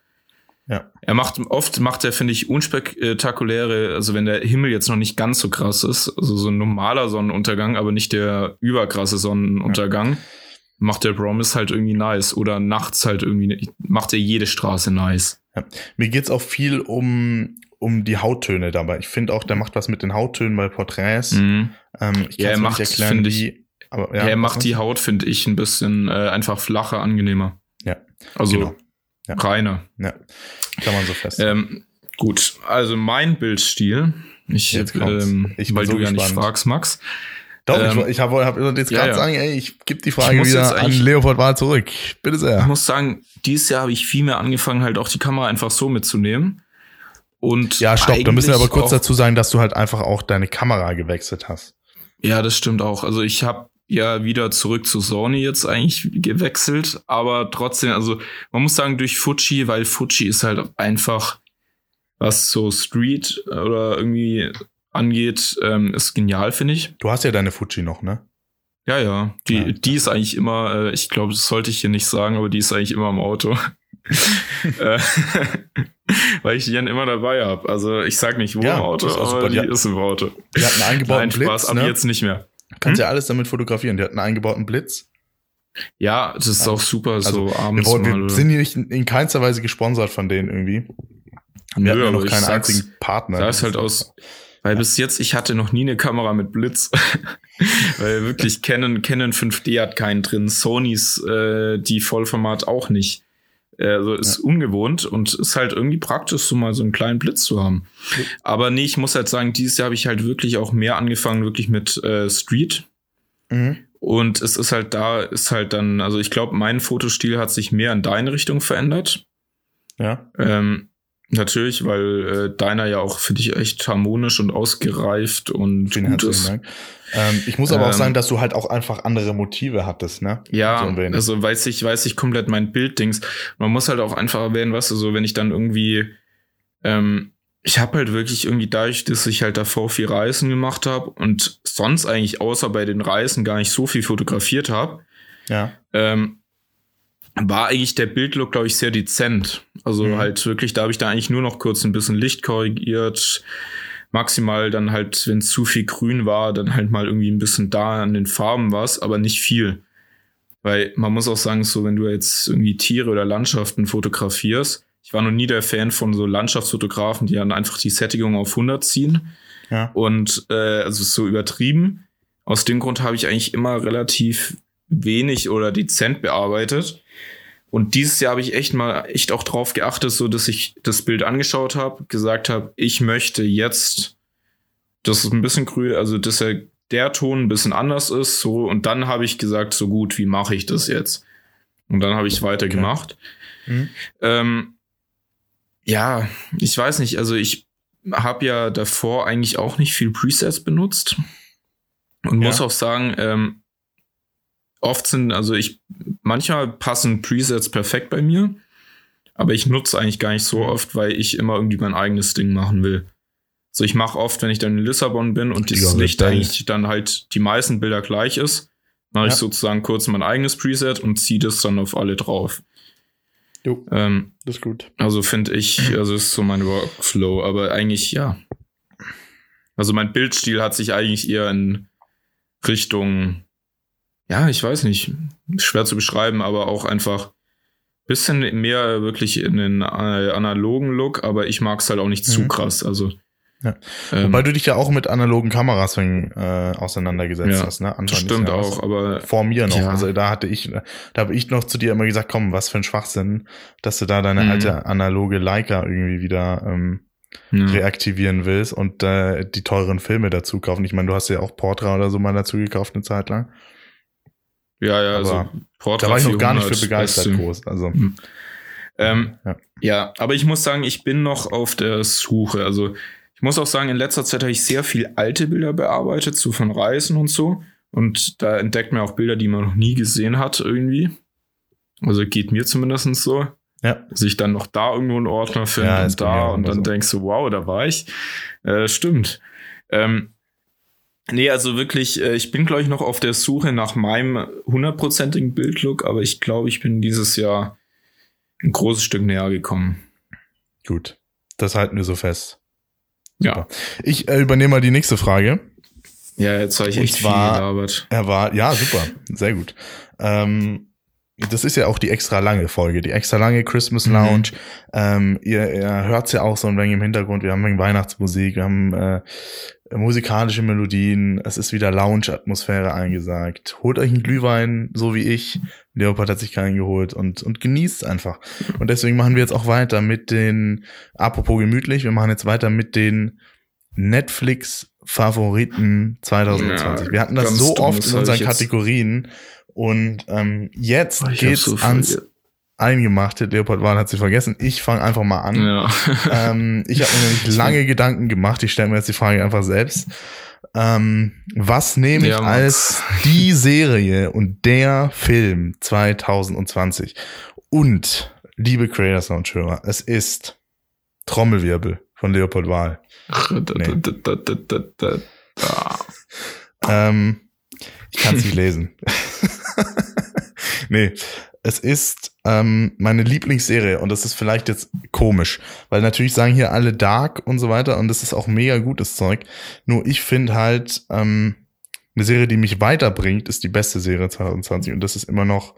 A: Ja.
B: Er macht, oft macht er, finde ich, unspektakuläre, also wenn der Himmel jetzt noch nicht ganz so krass ist, also so ein normaler Sonnenuntergang, aber nicht der überkrasse Sonnenuntergang, ja. macht der Promise halt irgendwie nice. Oder nachts halt irgendwie, macht er jede Straße nice.
A: Ja. Mir geht's auch viel um, um die Hauttöne dabei. Ich finde auch, der macht was mit den Hauttönen bei Porträts.
B: Mhm.
A: Ähm, ich
B: ja, er macht,
A: erklären,
B: ich,
A: wie, aber,
B: ja,
A: ja,
B: er macht die Haut, finde ich, ein bisschen äh, einfach flacher, angenehmer.
A: Ja.
B: Also
A: Genau. Ja.
B: reiner.
A: Ja, kann man so fest.
B: Ähm, gut, also mein Bildstil, ich, ähm,
A: Ich
B: weil
A: so
B: du ja nicht
A: gespannt.
B: fragst, Max.
A: Doch,
B: ähm,
A: ich, ich habe hab jetzt
B: ja,
A: gerade
B: ja.
A: sagen, ey, ich gebe die
B: Ich
A: Frage wieder an Leopold Wahl zurück. Bitte
B: Ich
A: sehr.
B: muss sagen, dieses Jahr habe ich viel mehr angefangen, halt auch die Kamera einfach so mitzunehmen. Und
A: Ja, stopp, da müssen wir aber kurz dazu sagen, dass du halt einfach auch deine Kamera gewechselt hast.
B: Ja, das stimmt auch. Also ich habe ja wieder zurück zu Sony jetzt eigentlich gewechselt, aber trotzdem, also man muss sagen durch Fuji, weil Fuji ist halt einfach, was so Street oder irgendwie angeht, ähm, ist genial, finde ich.
A: Du hast ja deine Fuji noch, ne?
B: Ja, ja. Die,
A: Ja.
B: die ist eigentlich immer, äh, ich glaube, das sollte ich hier nicht sagen, aber die ist eigentlich immer im Auto. Äh, Weil ich die dann immer dabei habe. Also ich sag nicht wo
A: Ja,
B: im Auto,
A: ist
B: aber
A: super.
B: die
A: Ja.
B: ist im Auto.
A: Die hat einen eingebauten
B: Nein,
A: Blitz,
B: Spaß, ab
A: ne?
B: jetzt nicht mehr.
A: Kannst
B: Hm?
A: ja alles damit fotografieren. Die hat einen eingebauten Blitz.
B: Ja, das ist auch super, so
A: Also, Wir,
B: abends
A: wollen,
B: mal.
A: wir sind hier nicht in keinster Weise gesponsert von denen irgendwie. Wir
B: Nö,
A: hatten ja
B: aber
A: noch keinen einzigen Partner.
B: sah es halt aus, weil bis jetzt, ich hatte noch nie eine Kamera mit Blitz. weil wirklich Canon, Canon 5D hat keinen drin, Sonys, äh, die Vollformat auch nicht. Äh, Also ist ungewohnt und ist halt irgendwie praktisch, so mal so einen kleinen Blitz zu haben.
A: Ja.
B: Aber nee, ich muss halt sagen, dieses Jahr habe ich halt wirklich auch mehr angefangen, wirklich mit äh, Street.
A: Mhm.
B: Und es ist halt da, ist halt dann, also ich glaube, mein Fotostil hat sich mehr in deine Richtung verändert.
A: Ja.
B: Ähm, natürlich, weil äh, deiner ja auch für dich echt harmonisch und ausgereift und
A: Vielen
B: gut ist.
A: Dank. Ähm, ich muss aber auch
B: Ähm,
A: sagen, dass du halt auch einfach andere Motive hattest, ne?
B: Ja,
A: So
B: also weiß ich, weiß ich komplett mein Bilddings. Man muss halt auch einfach erwähnen, weißt du, so wenn ich dann irgendwie, ähm, ich habe halt wirklich irgendwie dadurch, dass ich halt davor viel Reisen gemacht habe und sonst eigentlich außer bei den Reisen gar nicht so viel fotografiert habe,
A: Ja.
B: ähm, war eigentlich der Bildlook, glaube ich, sehr dezent. Also
A: Mhm.
B: halt wirklich, da habe ich da eigentlich nur noch kurz ein bisschen Licht korrigiert. Maximal dann halt, wenn zu viel grün war, dann halt mal irgendwie ein bisschen da an den Farben was, aber nicht viel. Weil man muss auch sagen, so wenn du jetzt irgendwie Tiere oder Landschaften fotografierst, ich war noch nie der Fan von so Landschaftsfotografen, die dann einfach die Sättigung auf 100 ziehen
A: Ja.
B: und äh, also so übertrieben. Aus dem Grund habe ich eigentlich immer relativ wenig oder dezent bearbeitet. Und dieses Jahr habe ich echt mal echt auch drauf geachtet, so dass ich das Bild angeschaut habe, gesagt habe, ich möchte jetzt, dass es ein bisschen grün, also dass er der Ton ein bisschen anders ist, so und dann habe ich gesagt, so gut, wie mache ich das jetzt? Und dann habe ich weitergemacht.
A: Mhm.
B: Ähm, ja, ich weiß nicht, also ich habe ja davor eigentlich auch nicht viel Presets benutzt und
A: Ja.
B: muss auch sagen, ähm, oft sind, also ich, manchmal passen Presets perfekt bei mir, aber ich nutze eigentlich gar nicht so oft, weil ich immer irgendwie mein eigenes Ding machen will. So, ich mache oft, wenn ich dann in Lissabon bin und das Licht eigentlich dann halt die meisten Bilder gleich ist, mache ich
A: Ja.
B: sozusagen kurz mein eigenes Preset und ziehe das dann auf alle drauf.
A: Jo,
B: Ähm,
A: das ist gut.
B: also finde ich, also ist so mein Workflow, aber eigentlich ja. Also mein Bildstil hat sich eigentlich eher in Richtung, ja, ich weiß nicht, schwer zu beschreiben, aber auch einfach bisschen mehr wirklich in den äh, analogen Look, aber ich mag es halt auch nicht zu
A: Mhm.
B: krass. Also
A: Ja.
B: ähm,
A: Wobei du dich ja auch mit analogen Kameras äh, auseinandergesetzt
B: Ja,
A: hast, ne? Anfang
B: stimmt auch, aber
A: Vor mir noch.
B: Ja.
A: Also da hatte ich, da habe ich noch zu dir immer gesagt, komm, was für ein Schwachsinn, dass du da deine
B: Mhm.
A: alte analoge Leica irgendwie wieder ähm, reaktivieren willst und äh, die teuren Filme dazu kaufen. Ich meine, du hast ja auch Portra oder so mal dazu gekauft eine Zeit lang.
B: Ja, ja, also
A: Aber
B: Portra
A: Da war ich noch gar nicht für
B: 400,
A: begeistert
B: beste.
A: groß. Also
B: Ähm,
A: ja.
B: Ja, aber ich muss sagen, ich bin noch auf der Suche. Also ich muss auch sagen, in letzter Zeit habe ich sehr viel alte Bilder bearbeitet, so von Reisen und so. Und da entdeckt man auch Bilder, die man noch nie gesehen hat irgendwie. Also geht mir zumindest so.
A: Ja.
B: Dass ich dann noch da irgendwo einen Ordner finde
A: Ja,
B: und da und dann
A: so.
B: denkst du, wow, da war ich. Äh, stimmt. Ähm, Nee, also wirklich, äh, ich bin, glaube ich, noch auf der Suche nach meinem hundertprozentigen Bildlook, aber ich glaube, ich bin dieses Jahr ein großes Stück näher gekommen.
A: Gut, das halten wir so fest.
B: Ja.
A: Ich äh, übernehme mal die nächste Frage.
B: Ja, jetzt habe ich
A: Und
B: echt viel
A: zwar-
B: gelabert.
A: Er war, ja, super, sehr gut. Ähm, das ist ja auch die extra lange Folge, die extra lange Christmas
B: Mhm.
A: Lounge. Ähm, ihr ihr hört's ja auch so ein wenig im Hintergrund. Wir haben ein wenig Weihnachtsmusik, wir haben äh, musikalische Melodien. Es ist wieder Lounge-Atmosphäre eingesagt. Holt euch einen Glühwein, so wie ich. Leopard hat sich keinen geholt und, und genießt einfach. Und deswegen machen wir jetzt auch weiter mit den, apropos gemütlich, wir machen jetzt weiter mit den Netflix-Favoriten 2020.
B: Ja,
A: wir hatten das so oft in unseren Kategorien. Und ähm, jetzt
B: Oh,
A: geht's
B: so
A: ans Eingemachte. Leopold Wahn hat sie vergessen. Ich fange einfach mal an.
B: Ja.
A: Ähm, ich habe mir nämlich lange Gedanken gemacht. Ich stelle mir jetzt die Frage einfach selbst. Ähm, was nehme ich
B: Ja,
A: als die Serie und der Film 2020? Und, liebe Creator Sound Hörer, es ist Trommelwirbel von Leopold Wahl. Ähm, ich kann es nicht lesen. nee, es ist ähm, meine Lieblingsserie und das ist vielleicht jetzt komisch, weil natürlich sagen hier alle Dark und so weiter und das ist auch mega gutes Zeug. Nur ich finde halt, ähm, eine Serie, die mich weiterbringt, ist die beste Serie 2020 und das ist immer noch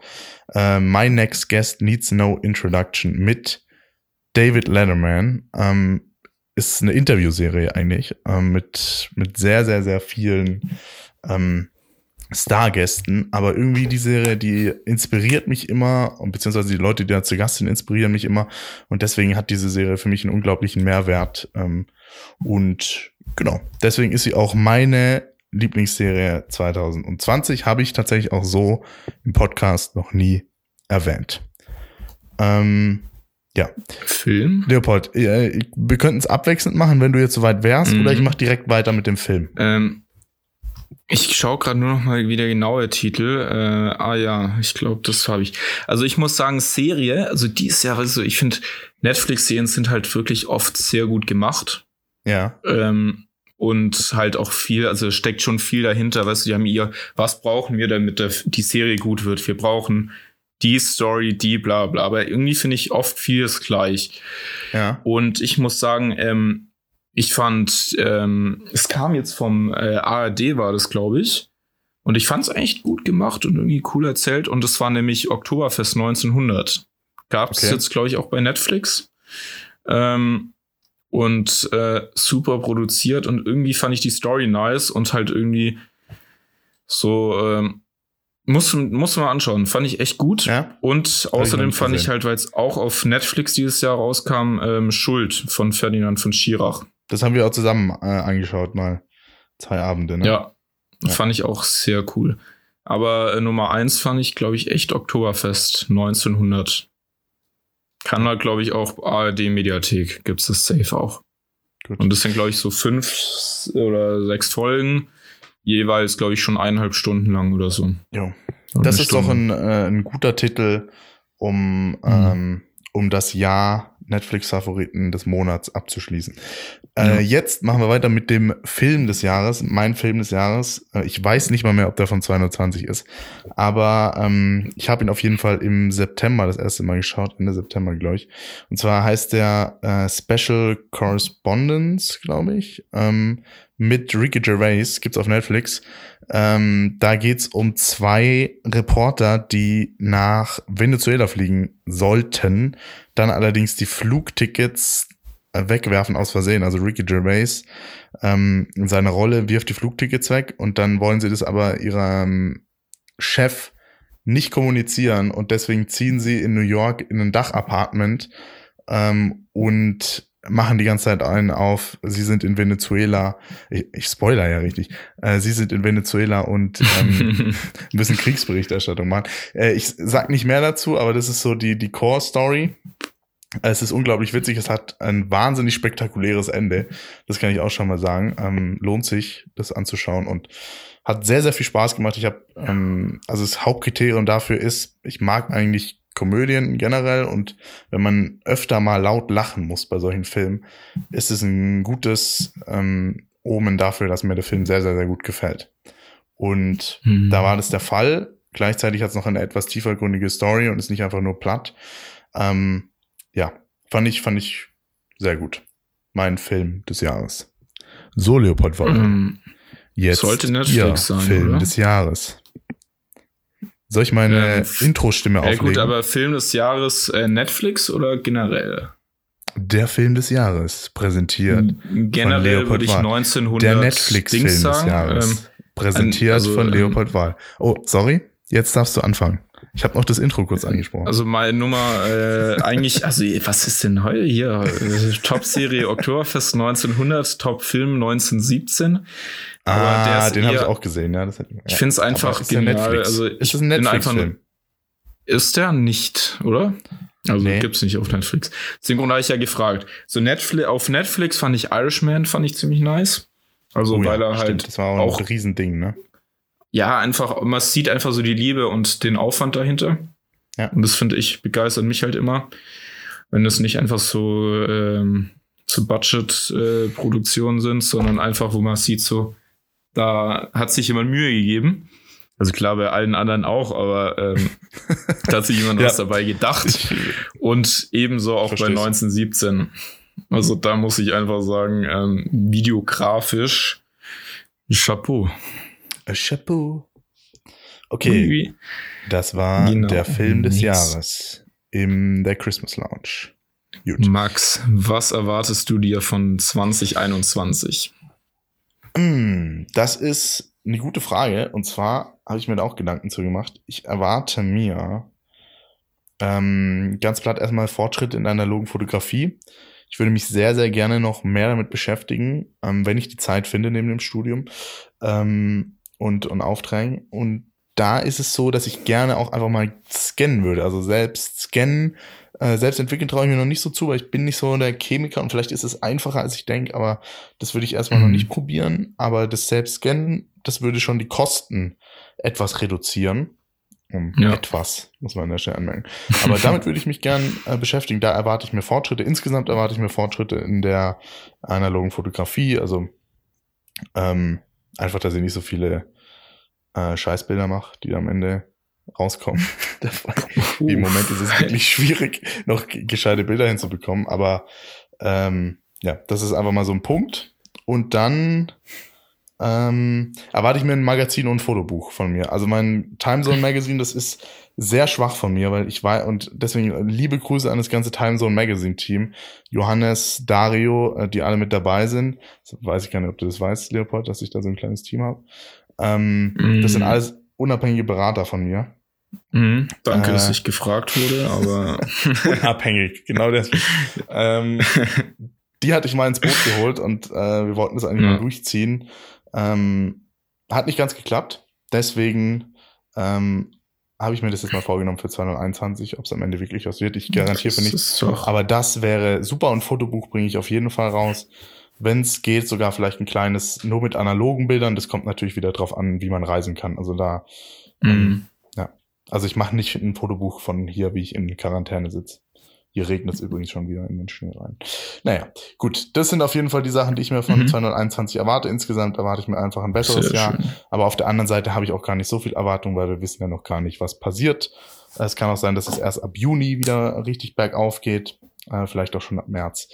A: äh, My Next Guest Needs No Introduction mit David Letterman. Ähm, ist eine Interviewserie eigentlich ähm, mit, mit sehr, sehr, sehr vielen ähm, Stargästen, aber irgendwie die Serie, die inspiriert mich immer, und beziehungsweise die Leute, die da zu Gast sind, inspirieren mich immer. Und deswegen hat diese Serie für mich einen unglaublichen Mehrwert. Ähm, und genau, deswegen ist sie auch meine Lieblingsserie 2020. Habe ich tatsächlich auch so im Podcast noch nie erwähnt. Ähm, ja,
B: Film?
A: Leopold, äh, wir könnten es abwechselnd machen, wenn du jetzt soweit wärst,
B: Mhm.
A: oder ich mache direkt weiter mit dem Film.
B: Ähm, ich schaue gerade nur noch mal, wie der genaue Titel. Äh, ah ja, ich glaube, das habe ich. Also ich muss sagen, Serie, also die ist ja, also ich finde, Netflix-Serien sind halt wirklich oft sehr gut gemacht.
A: Ja.
B: Ähm, und halt auch viel, also steckt schon viel dahinter, weißt du, die haben ihr, was brauchen wir, damit der, die Serie gut wird? Wir brauchen die Story, die bla bla. Aber irgendwie finde ich oft vieles gleich.
A: Ja.
B: Und ich muss sagen, ähm, ich fand, ähm, es kam jetzt vom äh, ARD, war das, glaube ich. Und ich fand es echt gut gemacht und irgendwie cool erzählt. Und es war nämlich Oktoberfest 1900. Gab es
A: Okay.
B: jetzt, glaube ich, auch bei Netflix. Ähm, und äh, super produziert. Und irgendwie fand ich die Story nice und halt irgendwie so, ähm, muss, muss man anschauen. Fand ich echt gut.
A: Ja.
B: Und
A: ich
B: außerdem
A: nicht
B: fand ich halt, weil es auch auf Netflix dieses Jahr rauskam, ähm, Schuld von Ferdinand von Schirach.
A: Das haben wir auch zusammen äh, angeschaut, mal. Zwei Abende, ne?
B: Ja,
A: Ja.
B: fand ich auch sehr cool. Aber äh, Nummer eins fand ich, glaube ich, echt Oktoberfest 1900. Kann da, glaube ich, auch ARD-Mediathek gibt's das safe auch.
A: Gut.
B: Und das sind, glaube ich, so fünf oder sechs Folgen. Jeweils, glaube ich, schon eineinhalb Stunden lang oder so. Oder
A: Das ist doch
B: Stunde.
A: ein, äh, ein guter Titel, um, ähm, um das Jahr Netflix-Favoriten des Monats abzuschließen.
B: Ja.
A: Äh, jetzt machen wir weiter mit dem Film des Jahres, mein Film des Jahres. Äh, ich weiß nicht mal mehr, ob der von 220 ist, aber ähm, ich habe ihn auf jeden Fall im September das erste Mal geschaut, Ende September, glaube ich. Und zwar heißt der äh, Special Correspondence, glaube ich, ähm, mit Ricky Gervais, gibt's auf Netflix. Ähm, da geht's um zwei Reporter, die nach Venezuela fliegen sollten, dann allerdings die Flugtickets äh, wegwerfen aus Versehen. Also Ricky Gervais ähm, in seiner Rolle wirft die Flugtickets weg und dann wollen sie das aber ihrem Chef nicht kommunizieren und deswegen ziehen sie in New York in ein Dachapartment ähm, und machen die ganze Zeit einen auf, sie sind in Venezuela, ich, ich spoiler ja richtig, äh, sie sind in Venezuela und ähm, ein bisschen Kriegsberichterstattung machen. Äh, ich sag nicht mehr dazu, aber das ist so die, die Core-Story. Es ist unglaublich witzig, es hat ein wahnsinnig spektakuläres Ende. Das kann ich auch schon mal sagen. Ähm, lohnt sich, das anzuschauen und hat sehr, sehr viel Spaß gemacht. Ich habe, ähm, also das Hauptkriterium dafür ist, ich mag eigentlich Komödien generell und wenn man öfter mal laut lachen muss bei solchen Filmen, ist es ein gutes, ähm, Omen dafür, dass mir der Film sehr, sehr, sehr gut gefällt. Und hm. da war das der Fall. Gleichzeitig hat es noch eine etwas tiefergründige Story und ist nicht einfach nur platt. Ähm, ja, fand ich, fand ich sehr gut. Mein Film des Jahres. So, Leopold Wolle. Mm, Jetzt
B: sollte Netflix sein,
A: Film
B: oder?
A: des Jahres. Soll ich meine ähm, Intro-Stimme
B: ja, auflegen? Ja gut, aber Film des Jahres äh, Netflix oder generell?
A: Der Film des Jahres, präsentiert
B: Generell würde ich 1900
A: Der Netflix-Film des Jahres, ähm, präsentiert also, von Leopold ähm, Wahl. Oh, sorry, jetzt darfst du anfangen. Ich habe noch das Intro kurz angesprochen.
B: Also meine Nummer äh, eigentlich, also was ist denn heute hier? Top-Serie Oktoberfest 1900, Top-Film 1917.
A: Ah, den habe ich auch gesehen. Ja, das hat, ja.
B: Ich finde es einfach genial. Also ich ist ein Netflix-Film. Ist der nicht, oder? Also nee. gibt's nicht auf Netflix. Deswegen habe ich ja gefragt. So Netflix, auf Netflix fand ich Irishman fand ich ziemlich nice. Also oh, weil ja, er halt stimmt.
A: das war auch, auch ein Riesending, ne?
B: Ja, einfach man sieht einfach so die Liebe und den Aufwand dahinter. Ja. Und das finde ich begeistert mich halt immer, wenn es nicht einfach so ähm, zu Budget-Produktionen äh, sind, sondern einfach, wo man sieht so, da hat sich jemand Mühe gegeben. Also klar, bei allen anderen auch, aber ähm, da hat sich jemand ja. was dabei gedacht. Und ebenso auch Versteh's. bei 1917. Also da muss ich einfach sagen, ähm, videografisch Chapeau.
A: A Chapeau. Okay, oui. das war genau. der Film des Nichts. Jahres im der Christmas Lounge.
B: Gut. Max, was erwartest du dir von 2021?
A: Mm, das ist eine gute Frage. Und zwar habe ich mir da auch Gedanken zu gemacht. Ich erwarte mir ähm, ganz platt erstmal Fortschritt in der analogen Fotografie. Ich würde mich sehr, sehr gerne noch mehr damit beschäftigen, ähm, wenn ich die Zeit finde neben dem Studium ähm, und, und Aufträgen. Und da ist es so, dass ich gerne auch einfach mal scannen würde. Also selbst scannen äh, selbst entwickeln traue ich mir noch nicht so zu, weil ich bin nicht so der Chemiker und vielleicht ist es einfacher, als ich denke, aber das würde ich erstmal mhm. noch nicht probieren. Aber das Selbstscannen, das würde schon die Kosten etwas reduzieren. Um ja. etwas, muss man an der Stelle anmerken. Aber damit würde ich mich gern äh, beschäftigen. Da erwarte ich mir Fortschritte. Insgesamt erwarte ich mir Fortschritte in der analogen Fotografie. Also ähm, einfach, dass ich nicht so viele äh, Scheißbilder mache, die am Ende rauskommen. Im Moment ist es wirklich schwierig, noch gescheite Bilder hinzubekommen. Aber ähm, ja, das ist einfach mal so ein Punkt. Und dann ähm, erwarte ich mir ein Magazin und ein Fotobuch von mir. Also mein Timezone Magazine, das ist sehr schwach von mir, weil ich war und deswegen liebe Grüße an das ganze Timezone Magazine Team. Johannes, Dario, äh, die alle mit dabei sind. Das weiß ich gar nicht, ob du das weißt, Leopold, dass ich da so ein kleines Team habe. Ähm, mm. Das sind mm. alles unabhängige Berater von mir.
B: Mhm, danke, äh, dass ich gefragt wurde, aber
A: unabhängig, genau das. ähm, die hatte ich mal ins Boot geholt und äh, wir wollten das eigentlich ja. mal durchziehen. Ähm, hat nicht ganz geklappt, deswegen ähm, habe ich mir das jetzt mal vorgenommen für 2021, ob es am Ende wirklich was wird. Ich garantiere für nichts. Aber das wäre super und Fotobuch bringe ich auf jeden Fall raus. Wenn es geht, sogar vielleicht ein kleines, nur mit analogen Bildern. Das kommt natürlich wieder drauf an, wie man reisen kann. Also da ähm, mhm. Also ich mache nicht ein Fotobuch von hier, wie ich in Quarantäne sitze. Hier regnet es übrigens schon wieder in den Schnee rein. Naja, gut. Das sind auf jeden Fall die Sachen, die ich mir von mhm. 221 erwarte. Insgesamt erwarte ich mir einfach ein besseres Sehr Jahr. Schön. Aber auf der anderen Seite habe ich auch gar nicht so viel Erwartung, weil wir wissen ja noch gar nicht, was passiert. Es kann auch sein, dass es erst ab Juni wieder richtig bergauf geht. Äh, vielleicht auch schon ab März.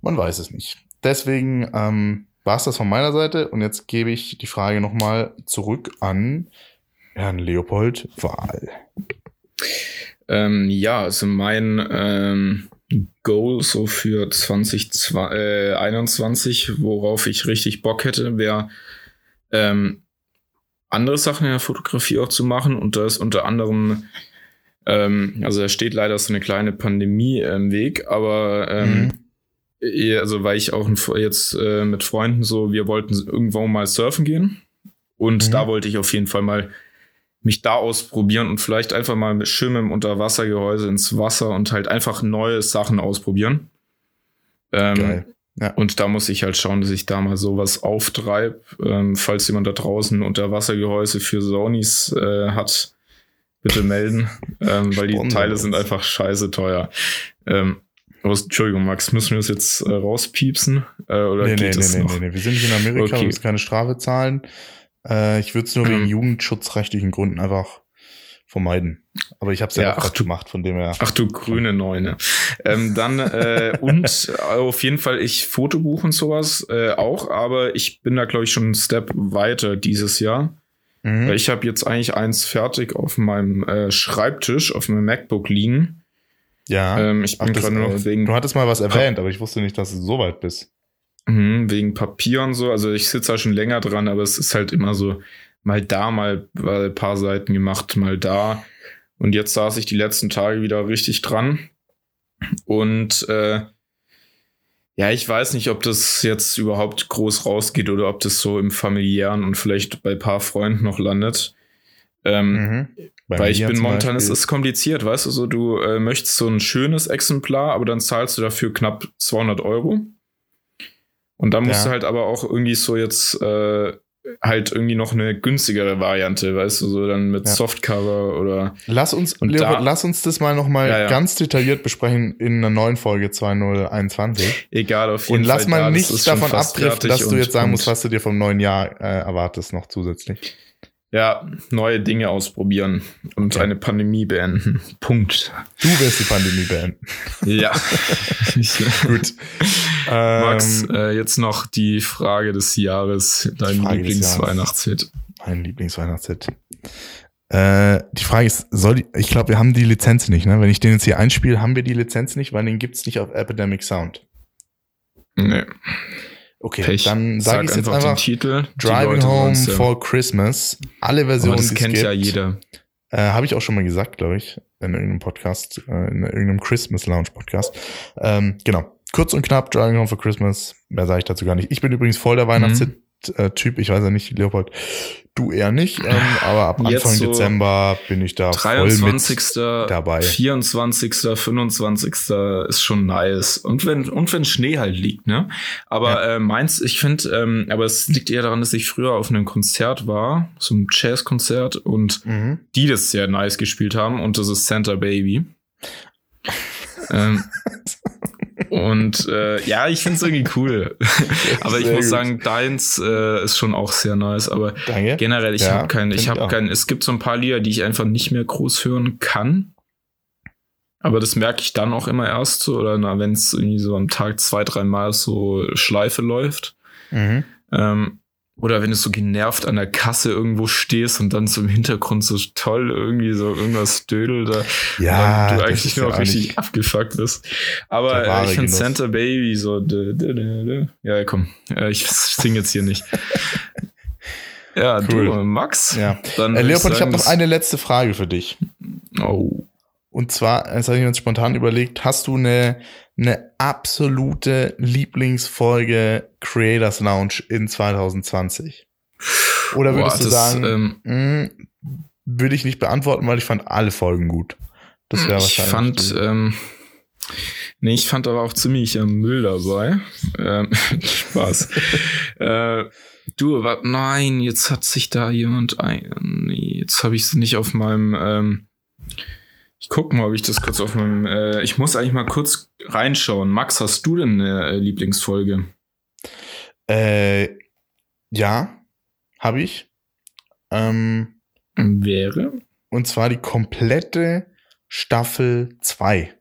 A: Man weiß es nicht. Deswegen ähm, war es das von meiner Seite. Und jetzt gebe ich die Frage nochmal zurück an Herrn Leopold Wahl.
B: Ähm, ja, also mein ähm, Goal so für 2021, äh, worauf ich richtig Bock hätte, wäre ähm, andere Sachen in der Fotografie auch zu machen und das unter anderem, ähm, also da steht leider so eine kleine Pandemie im Weg, aber ähm, mhm. also weil ich auch jetzt äh, mit Freunden so, wir wollten irgendwo mal surfen gehen und mhm. da wollte ich auf jeden Fall mal mich da ausprobieren und vielleicht einfach mal mit schön im Unterwassergehäuse ins Wasser und halt einfach neue Sachen ausprobieren. Ähm. Ja. Und da muss ich halt schauen, dass ich da mal sowas auftreibe. Ähm, falls jemand da draußen Unterwassergehäuse für Sonys äh, hat, bitte melden, ähm, weil die Teile sind einfach scheiße teuer. Ähm, Entschuldigung, Max, müssen wir das jetzt äh, rauspiepsen? Äh, oder
A: nee,
B: geht
A: nee,
B: es
A: nee,
B: noch?
A: nee, nee, wir sind nicht in Amerika,
B: Okay.
A: wir müssen keine Strafe zahlen. Äh, ich würde es nur wegen
B: Ähm.
A: jugendschutzrechtlichen Gründen einfach vermeiden. Aber ich habe es ja,
B: Ja,
A: auch
B: ach du-
A: gemacht, von dem her.
B: Ach du grüne Neune. Ähm, dann äh, und auf jeden Fall ich Fotobuch und sowas äh, auch, aber ich bin da glaube ich schon einen Step weiter dieses Jahr.
A: Mhm.
B: Weil ich habe jetzt eigentlich eins fertig auf meinem äh, Schreibtisch, auf meinem MacBook liegen.
A: ja.
B: Ähm, ich
A: Ach,
B: bin
A: das,
B: gerade nur
A: äh,
B: noch wegen,
A: du hattest mal was erwähnt, aber ich wusste nicht, dass du so weit bist.
B: Mhm, wegen Papier und so. Also ich sitze da schon länger dran, aber es ist halt immer so mal da, mal mal ein paar Seiten gemacht, mal da. Und jetzt saß ich die letzten Tage wieder richtig dran. Und äh, ja, ich weiß nicht, ob das jetzt überhaupt groß rausgeht oder ob das so im familiären und vielleicht bei ein paar Freunden noch landet. Ähm,
A: Mhm.
B: Weil ich bin momentan, es ist kompliziert, weißt du, so du äh, möchtest so ein schönes Exemplar, aber dann zahlst du dafür knapp 200 Euro. Und dann musst
A: Ja.
B: du halt aber auch irgendwie so jetzt äh, halt irgendwie noch eine günstigere Variante, weißt du, so dann mit
A: Ja.
B: Softcover oder
A: Lass uns,
B: Und da-
A: lass uns das mal nochmal
B: Ja, ja.
A: ganz detailliert besprechen in einer neuen Folge 2021.
B: egal auf jeden
A: Und lass
B: Fall.
A: mal
B: da,
A: nicht davon abdriften, dass du jetzt sagen musst, was du dir vom neuen Jahr äh, erwartest noch zusätzlich.
B: Ja, neue Dinge ausprobieren und eine Pandemie beenden. Punkt.
A: Du wirst die Pandemie beenden.
B: Ja.
A: Gut.
B: Max,
A: Ähm,
B: äh, jetzt noch die Frage des Jahres, dein Lieblingsweihnachtshit.
A: mein Lieblingsweihnachtshit. Äh, die Frage ist, soll die, ich glaube, wir haben die Lizenz nicht, ne? Wenn ich den jetzt hier einspiele, haben wir die Lizenz nicht, weil den gibt's nicht auf Epidemic Sound.
B: Nee.
A: Okay,
B: Pech.
A: dann sage
B: Sag
A: ich jetzt
B: einfach, den Titel.
A: Driving Home
B: ja.
A: for Christmas. Alle
B: Aber
A: Versionen,
B: das
A: die es
B: kennt ja
A: gibt.
B: jeder.
A: Äh, Habe ich auch schon mal gesagt, glaube ich, in irgendeinem Podcast, äh, in irgendeinem Christmas Lounge Podcast. Ähm, genau. Kurz und knapp, Driving Home for Christmas. Mehr sage ich dazu gar nicht. Ich bin übrigens voll der Weihnachtstyp. Ich weiß ja nicht, Leopold, du eher nicht. Ähm, aber ab
B: Jetzt
A: Anfang
B: so
A: Dezember bin ich da voll
B: 23.
A: mit dabei.
B: 24. 25. ist schon nice. Und wenn, und wenn Schnee halt liegt, ne? Aber äh, meins, ich finde, ähm, aber es liegt eher daran, dass ich früher auf einem Konzert war, so einem Jazzkonzert und
A: Mhm.
B: die das sehr nice gespielt haben und das ist Santa Baby. ähm, und äh, ja, ich finde es irgendwie cool. aber ich muss
A: gut.
B: sagen, deins äh, ist schon auch sehr nice. Aber
A: Danke.
B: generell, ich
A: Ja,
B: habe keinen, ich habe keinen, es gibt so ein paar Lieder, die ich einfach nicht mehr groß hören kann. Aber das merke ich dann auch immer erst so, oder wenn es irgendwie so am Tag zwei, dreimal so Schleife läuft.
A: Mhm.
B: Ähm, oder wenn du so genervt an der Kasse irgendwo stehst und dann so im Hintergrund so toll irgendwie so irgendwas dödelt da
A: Ja,
B: du eigentlich nur
A: ja auch
B: richtig abgefuckt bist. Aber ich finde. Santa Baby so. dö, dö, dö. Ja, komm. Äh, ich sing jetzt hier nicht. Ja,
A: Cool.
B: du, Max.
A: Ja.
B: Dann
A: Äh, Leopold, ich
B: sagen,
A: habe noch eine letzte Frage für dich.
B: Oh.
A: Und zwar, das habe ich mir jetzt spontan überlegt, hast du eine, eine absolute Lieblingsfolge Creators Lounge in 2020? Oder würdest
B: Boah,
A: du
B: das,
A: sagen,
B: ähm,
A: mh, würde ich nicht beantworten, weil ich fand alle Folgen gut. Das wäre
B: ich
A: wahrscheinlich.
B: fand, ähm, nee, ich fand aber auch ziemlich äh, Müll dabei. Ähm, Spaß. äh, du, wa- nein, jetzt hat sich da jemand ein, jetzt habe ich es nicht auf meinem, ähm, ich guck mal, ob ich das kurz auf meinem, äh, ich muss eigentlich mal kurz reinschauen. Max, hast du denn eine äh, Lieblingsfolge?
A: äh, ja, habe ich. Ähm,
B: Wäre?
A: und zwar die komplette Staffel 2.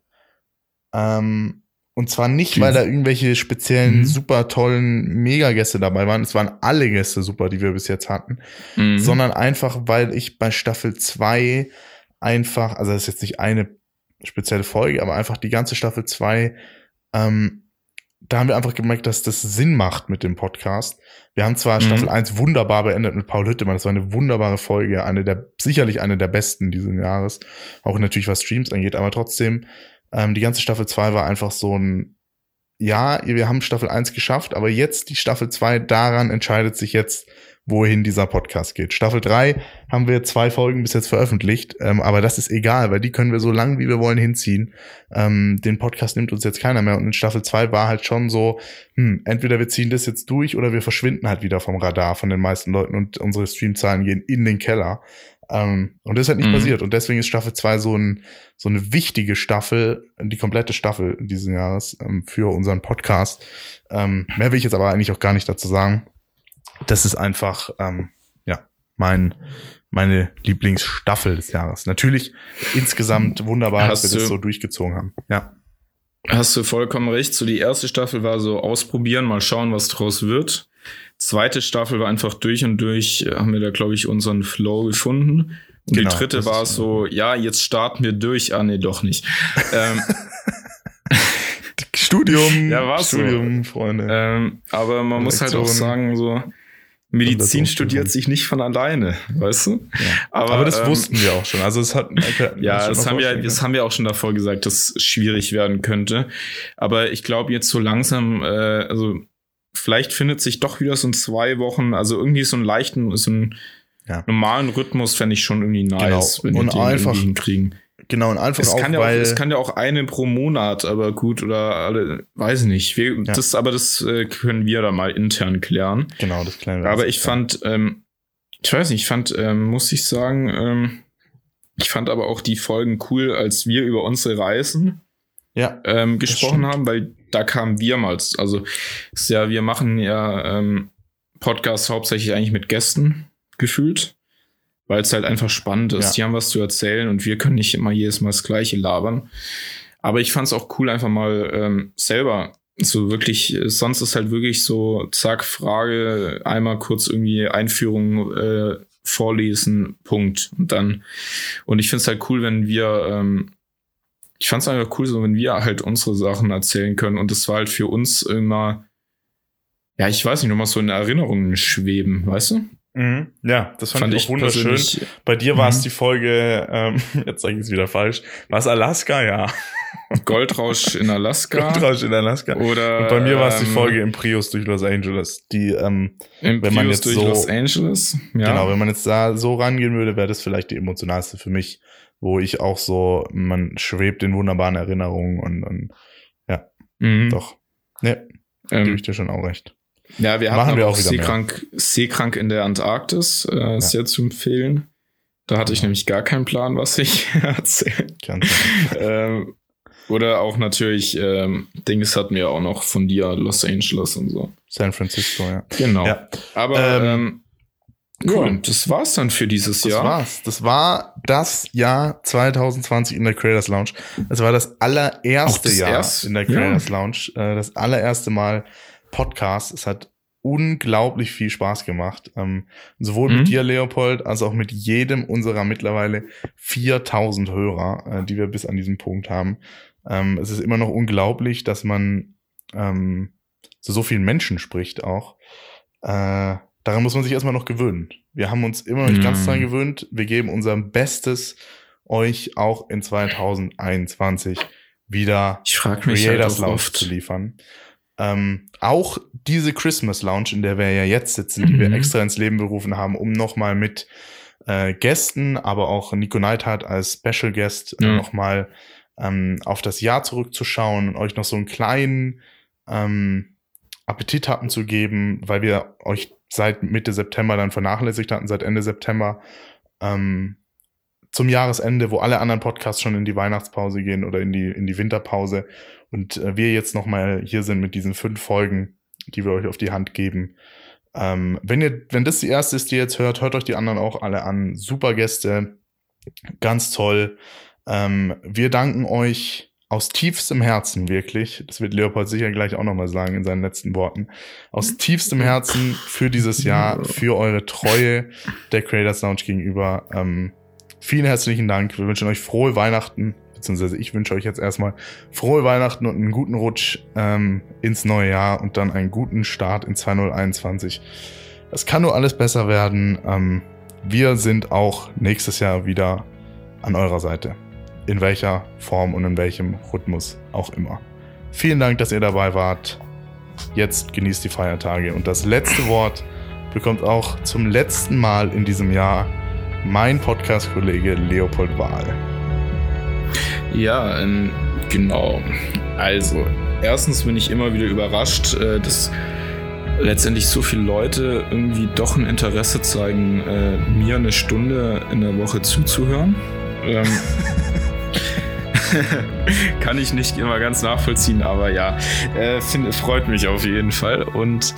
A: Ähm, und zwar nicht, weil da irgendwelche speziellen,
B: Mhm.
A: super tollen Mega-Gäste dabei waren. Es waren alle Gäste super, die wir bis jetzt hatten.
B: Mhm.
A: Sondern einfach, weil ich bei Staffel 2 einfach, also das ist jetzt nicht eine spezielle Folge, aber einfach die ganze Staffel 2, ähm, da haben wir einfach gemerkt, dass das Sinn macht mit dem Podcast. Wir haben zwar
B: Mhm.
A: Staffel 1 wunderbar beendet mit Paul Hüttemann, das war eine wunderbare Folge, eine der, sicherlich eine der besten dieses Jahres, auch natürlich was Streams angeht, aber trotzdem, ähm, die ganze Staffel 2 war einfach so ein, ja, wir haben Staffel 1 geschafft, aber jetzt die Staffel 2, daran entscheidet sich jetzt, wohin dieser Podcast geht. Staffel 3 haben wir zwei Folgen bis jetzt veröffentlicht, ähm, aber das ist egal, weil die können wir so lang wie wir wollen hinziehen. Ähm, den Podcast nimmt uns jetzt keiner mehr und in Staffel 2 war halt schon so, hm, entweder wir ziehen das jetzt durch oder wir verschwinden halt wieder vom Radar von den meisten Leuten und unsere Streamzahlen gehen in den Keller. Ähm, und das ist halt nicht mhm. passiert. Und deswegen ist Staffel 2 so, ein, so eine wichtige Staffel, die komplette Staffel dieses Jahres ähm, für unseren Podcast. Ähm, mehr will ich jetzt aber eigentlich auch gar nicht dazu sagen. Das ist einfach, ähm, ja, mein, meine Lieblingsstaffel des Jahres. Natürlich insgesamt wunderbar, Hast dass wir das so durchgezogen haben. Ja.
B: Hast du vollkommen recht. So die erste Staffel war so ausprobieren, mal schauen, was draus wird. Zweite Staffel war einfach durch und durch, äh, haben wir da, glaube ich, unseren Flow gefunden. Und genau, die dritte war so, ja, jetzt starten wir durch. Ah, nee, doch nicht. ähm,
A: Studium,
B: ja, war Studium, so. Freunde. Ähm, aber man muss halt auch sagen, so, Medizin studiert sich nicht von alleine, weißt du?
A: Ja. Aber, aber, das ähm, wussten wir auch schon. Also es hat
B: ja, das haben wir, das haben wir auch schon davor gesagt, dass es schwierig werden könnte. Aber ich glaube jetzt so langsam, äh, also vielleicht findet sich doch wieder so in zwei Wochen, also irgendwie so einen leichten, so einen ja. normalen Rhythmus fände ich schon irgendwie nice,
A: genau. wenn wir den einfach hinkriegen. Genau, und einfach
B: es
A: auch,
B: kann ja
A: weil
B: auch, es kann ja auch eine pro Monat, aber gut, oder alle, weiß ich nicht. Wir, ja. das, aber das äh, können wir da mal intern klären.
A: Genau, das klären
B: wir. Aber ich klar. fand, ähm, ich weiß nicht, ich fand, ähm, muss ich sagen, ähm, ich fand aber auch die Folgen cool, als wir über unsere Reisen
A: ja,
B: ähm, gesprochen haben, weil da kamen wir mal. Also ist ja, wir machen ja ähm, Podcasts hauptsächlich eigentlich mit Gästen gefühlt weil es halt einfach spannend ist. Ja. Die haben was zu erzählen und wir können nicht immer jedes Mal das Gleiche labern. Aber ich fand es auch cool, einfach mal ähm, selber so wirklich, sonst ist halt wirklich so, zack, Frage, einmal kurz irgendwie Einführung äh, vorlesen, Punkt. Und dann, und ich finde es halt cool, wenn wir, ähm, ich fand es einfach cool, so wenn wir halt unsere Sachen erzählen können. Und das war halt für uns immer, ja, ich weiß nicht, nochmal so in Erinnerungen schweben, weißt du?
A: Mhm. Ja, das fand, fand ich auch wunderschön. Bei dir war es mhm. die Folge, ähm, jetzt sage ich es wieder falsch, war es Alaska, ja.
B: Goldrausch in Alaska.
A: Goldrausch in Alaska.
B: Oder,
A: Und bei mir war es die ähm, Folge im Prius durch Los Angeles. Die, ähm,
B: Im wenn man jetzt durch so, Los Angeles?
A: Ja. Genau, wenn man jetzt da so rangehen würde, wäre das vielleicht die emotionalste für mich, wo ich auch so, man schwebt in wunderbaren Erinnerungen und, und ja, mhm. doch. Ne, ähm, gebe ich dir schon auch recht.
B: Ja, wir hatten wir auch Seekrank, Seekrank in der Antarktis, äh, ist ja. zu empfehlen. Da hatte ich ja. nämlich gar keinen Plan, was ich erzähle. ähm, oder auch natürlich, ähm, Dings hatten wir auch noch von dir, Los Angeles und so.
A: San Francisco, ja.
B: Genau. Ja. Aber ähm, ähm cool. Ja, das war's dann für dieses
A: das
B: Jahr.
A: Das war's. Das war das Jahr 2020 in der Creators Lounge. Das war das allererste das Jahr erst? in der Creators. Lounge. Äh, das allererste Mal Podcast. Es hat unglaublich viel Spaß gemacht. Ähm, sowohl mhm. mit dir, Leopold, als auch mit jedem unserer mittlerweile 4000 Hörer, äh, die wir bis an diesem Punkt haben. Ähm, es ist immer noch unglaublich, dass man ähm, zu so vielen Menschen spricht auch. Äh, daran muss man sich erstmal noch gewöhnen. Wir haben uns immer noch nicht mhm. ganz dran gewöhnt. Wir geben unser Bestes, euch auch in 2021 wieder
B: halt Creators Lounge
A: zu liefern. Ähm, auch diese Christmas Lounge, in der wir ja jetzt sitzen, die wir mhm. extra ins Leben berufen haben, um nochmal mit äh, Gästen, aber auch Nico Neidhardt als Special Guest äh, nochmal ähm, auf das Jahr zurückzuschauen und euch noch so einen kleinen ähm, Appetit hatten zu geben, weil wir euch seit Mitte September dann vernachlässigt hatten, seit Ende September. Ähm, zum Jahresende, wo alle anderen Podcasts schon in die Weihnachtspause gehen oder in die, in die Winterpause und äh, wir jetzt nochmal hier sind mit diesen fünf Folgen, die wir euch auf die Hand geben. Ähm, wenn ihr, wenn das die erste ist, die ihr jetzt hört, hört euch die anderen auch alle an. Super Gäste, ganz toll. Ähm, wir danken euch aus tiefstem Herzen wirklich, das wird Leopold sicher gleich auch nochmal sagen in seinen letzten Worten, aus tiefstem Herzen für dieses Jahr, für eure Treue der Creators Lounge gegenüber. Ähm, Vielen herzlichen Dank. Wir wünschen euch frohe Weihnachten, beziehungsweise ich wünsche euch jetzt erstmal frohe Weihnachten und einen guten Rutsch ähm, ins neue Jahr und dann einen guten Start in 2021. Es kann nur alles besser werden. Ähm, wir sind auch nächstes Jahr wieder an eurer Seite. In welcher Form und in welchem Rhythmus auch immer. Vielen Dank, dass ihr dabei wart. Jetzt genießt die Feiertage. Und das letzte Wort bekommt auch zum letzten Mal in diesem Jahr mein Podcast-Kollege Leopold Wahl.
B: Ja, ähm, genau. Also, erstens bin ich immer wieder überrascht, äh, dass letztendlich so viele Leute irgendwie doch ein Interesse zeigen, äh, mir eine Stunde in der Woche zuzuhören. Ähm, kann ich nicht immer ganz nachvollziehen, aber ja, äh, find, freut mich auf jeden Fall. Und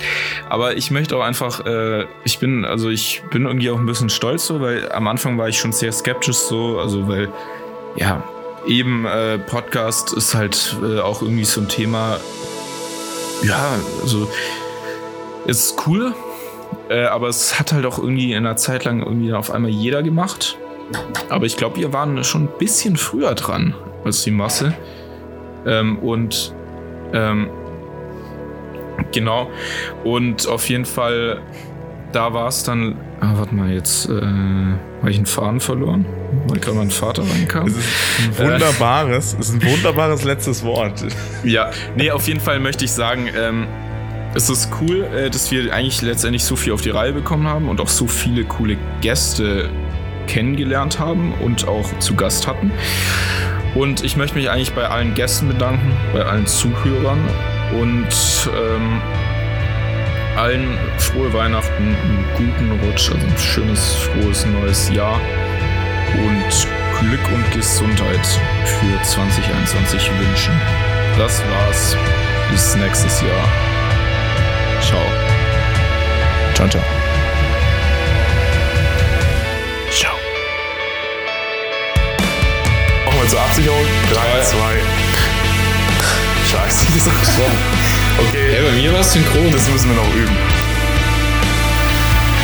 B: aber ich möchte auch einfach, äh, ich bin, also ich bin irgendwie auch ein bisschen stolz so, weil am Anfang war ich schon sehr skeptisch so, also weil, ja, eben äh, Podcast ist halt äh, auch irgendwie so ein Thema, ja, also ist cool, äh, aber es hat halt auch irgendwie in einer Zeit lang irgendwie auf einmal jeder gemacht. Aber ich glaube, wir waren schon ein bisschen früher dran als die Masse. Ähm, und ähm, genau. Und auf jeden Fall, da war es dann. Ah, warte mal, jetzt äh, habe ich einen Faden verloren, weil gerade mein Vater reinkam.
A: Es ist ein wunderbares, äh, es ist ein wunderbares letztes Wort.
B: Ja, nee, auf jeden Fall möchte ich sagen, ähm, es ist cool, äh, dass wir eigentlich letztendlich so viel auf die Reihe bekommen haben und auch so viele coole Gäste kennengelernt haben und auch zu Gast hatten. Und ich möchte mich eigentlich bei allen Gästen bedanken, bei allen Zuhörern und ähm, allen frohe Weihnachten, einen guten Rutsch, also ein schönes, frohes neues Jahr und Glück und Gesundheit für 2021 wünschen. Das war's. Bis nächstes Jahr. Ciao.
A: Ciao, ciao.
C: Nochmal zur Absicherung. 3, 2. Scheiße, das ist schon. Okay.
B: Ja, bei mir war es synchron.
C: Das müssen wir noch üben.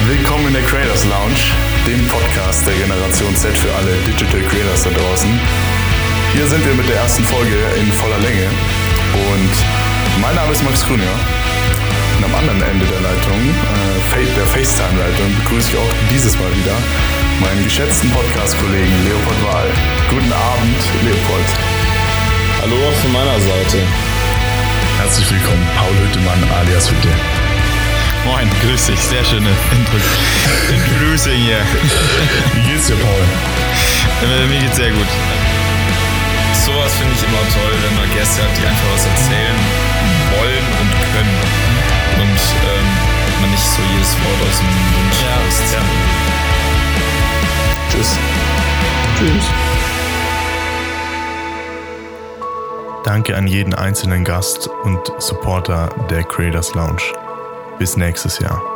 C: Willkommen in der Creators Lounge, dem Podcast der Generation Z für alle Digital Creators da draußen. Hier sind wir mit der ersten Folge in voller Länge und mein Name ist Max Grüner. Und am anderen Ende der Leitung, äh, der FaceTime-Leitung, begrüße ich auch dieses Mal wieder meinen geschätzten Podcast-Kollegen Leopold Wahl. Guten Abend, Leopold.
B: Hallo auch von meiner Seite.
A: Herzlich willkommen, Paul Hüttemann alias Hütte.
D: Moin, grüß dich, sehr schöne Introducing hier.
A: Wie geht's dir, Paul?
D: Äh, mir geht's sehr gut.
B: Sowas finde ich immer toll, wenn man Gäste hat, die einfach was erzählen wollen und können. Und ähm, man nicht so jedes Wort aus dem Mund.
D: Ja.
B: Tschüss.
D: Tschüss.
A: Danke an jeden einzelnen Gast und Supporter der Creators Lounge. Bis nächstes Jahr.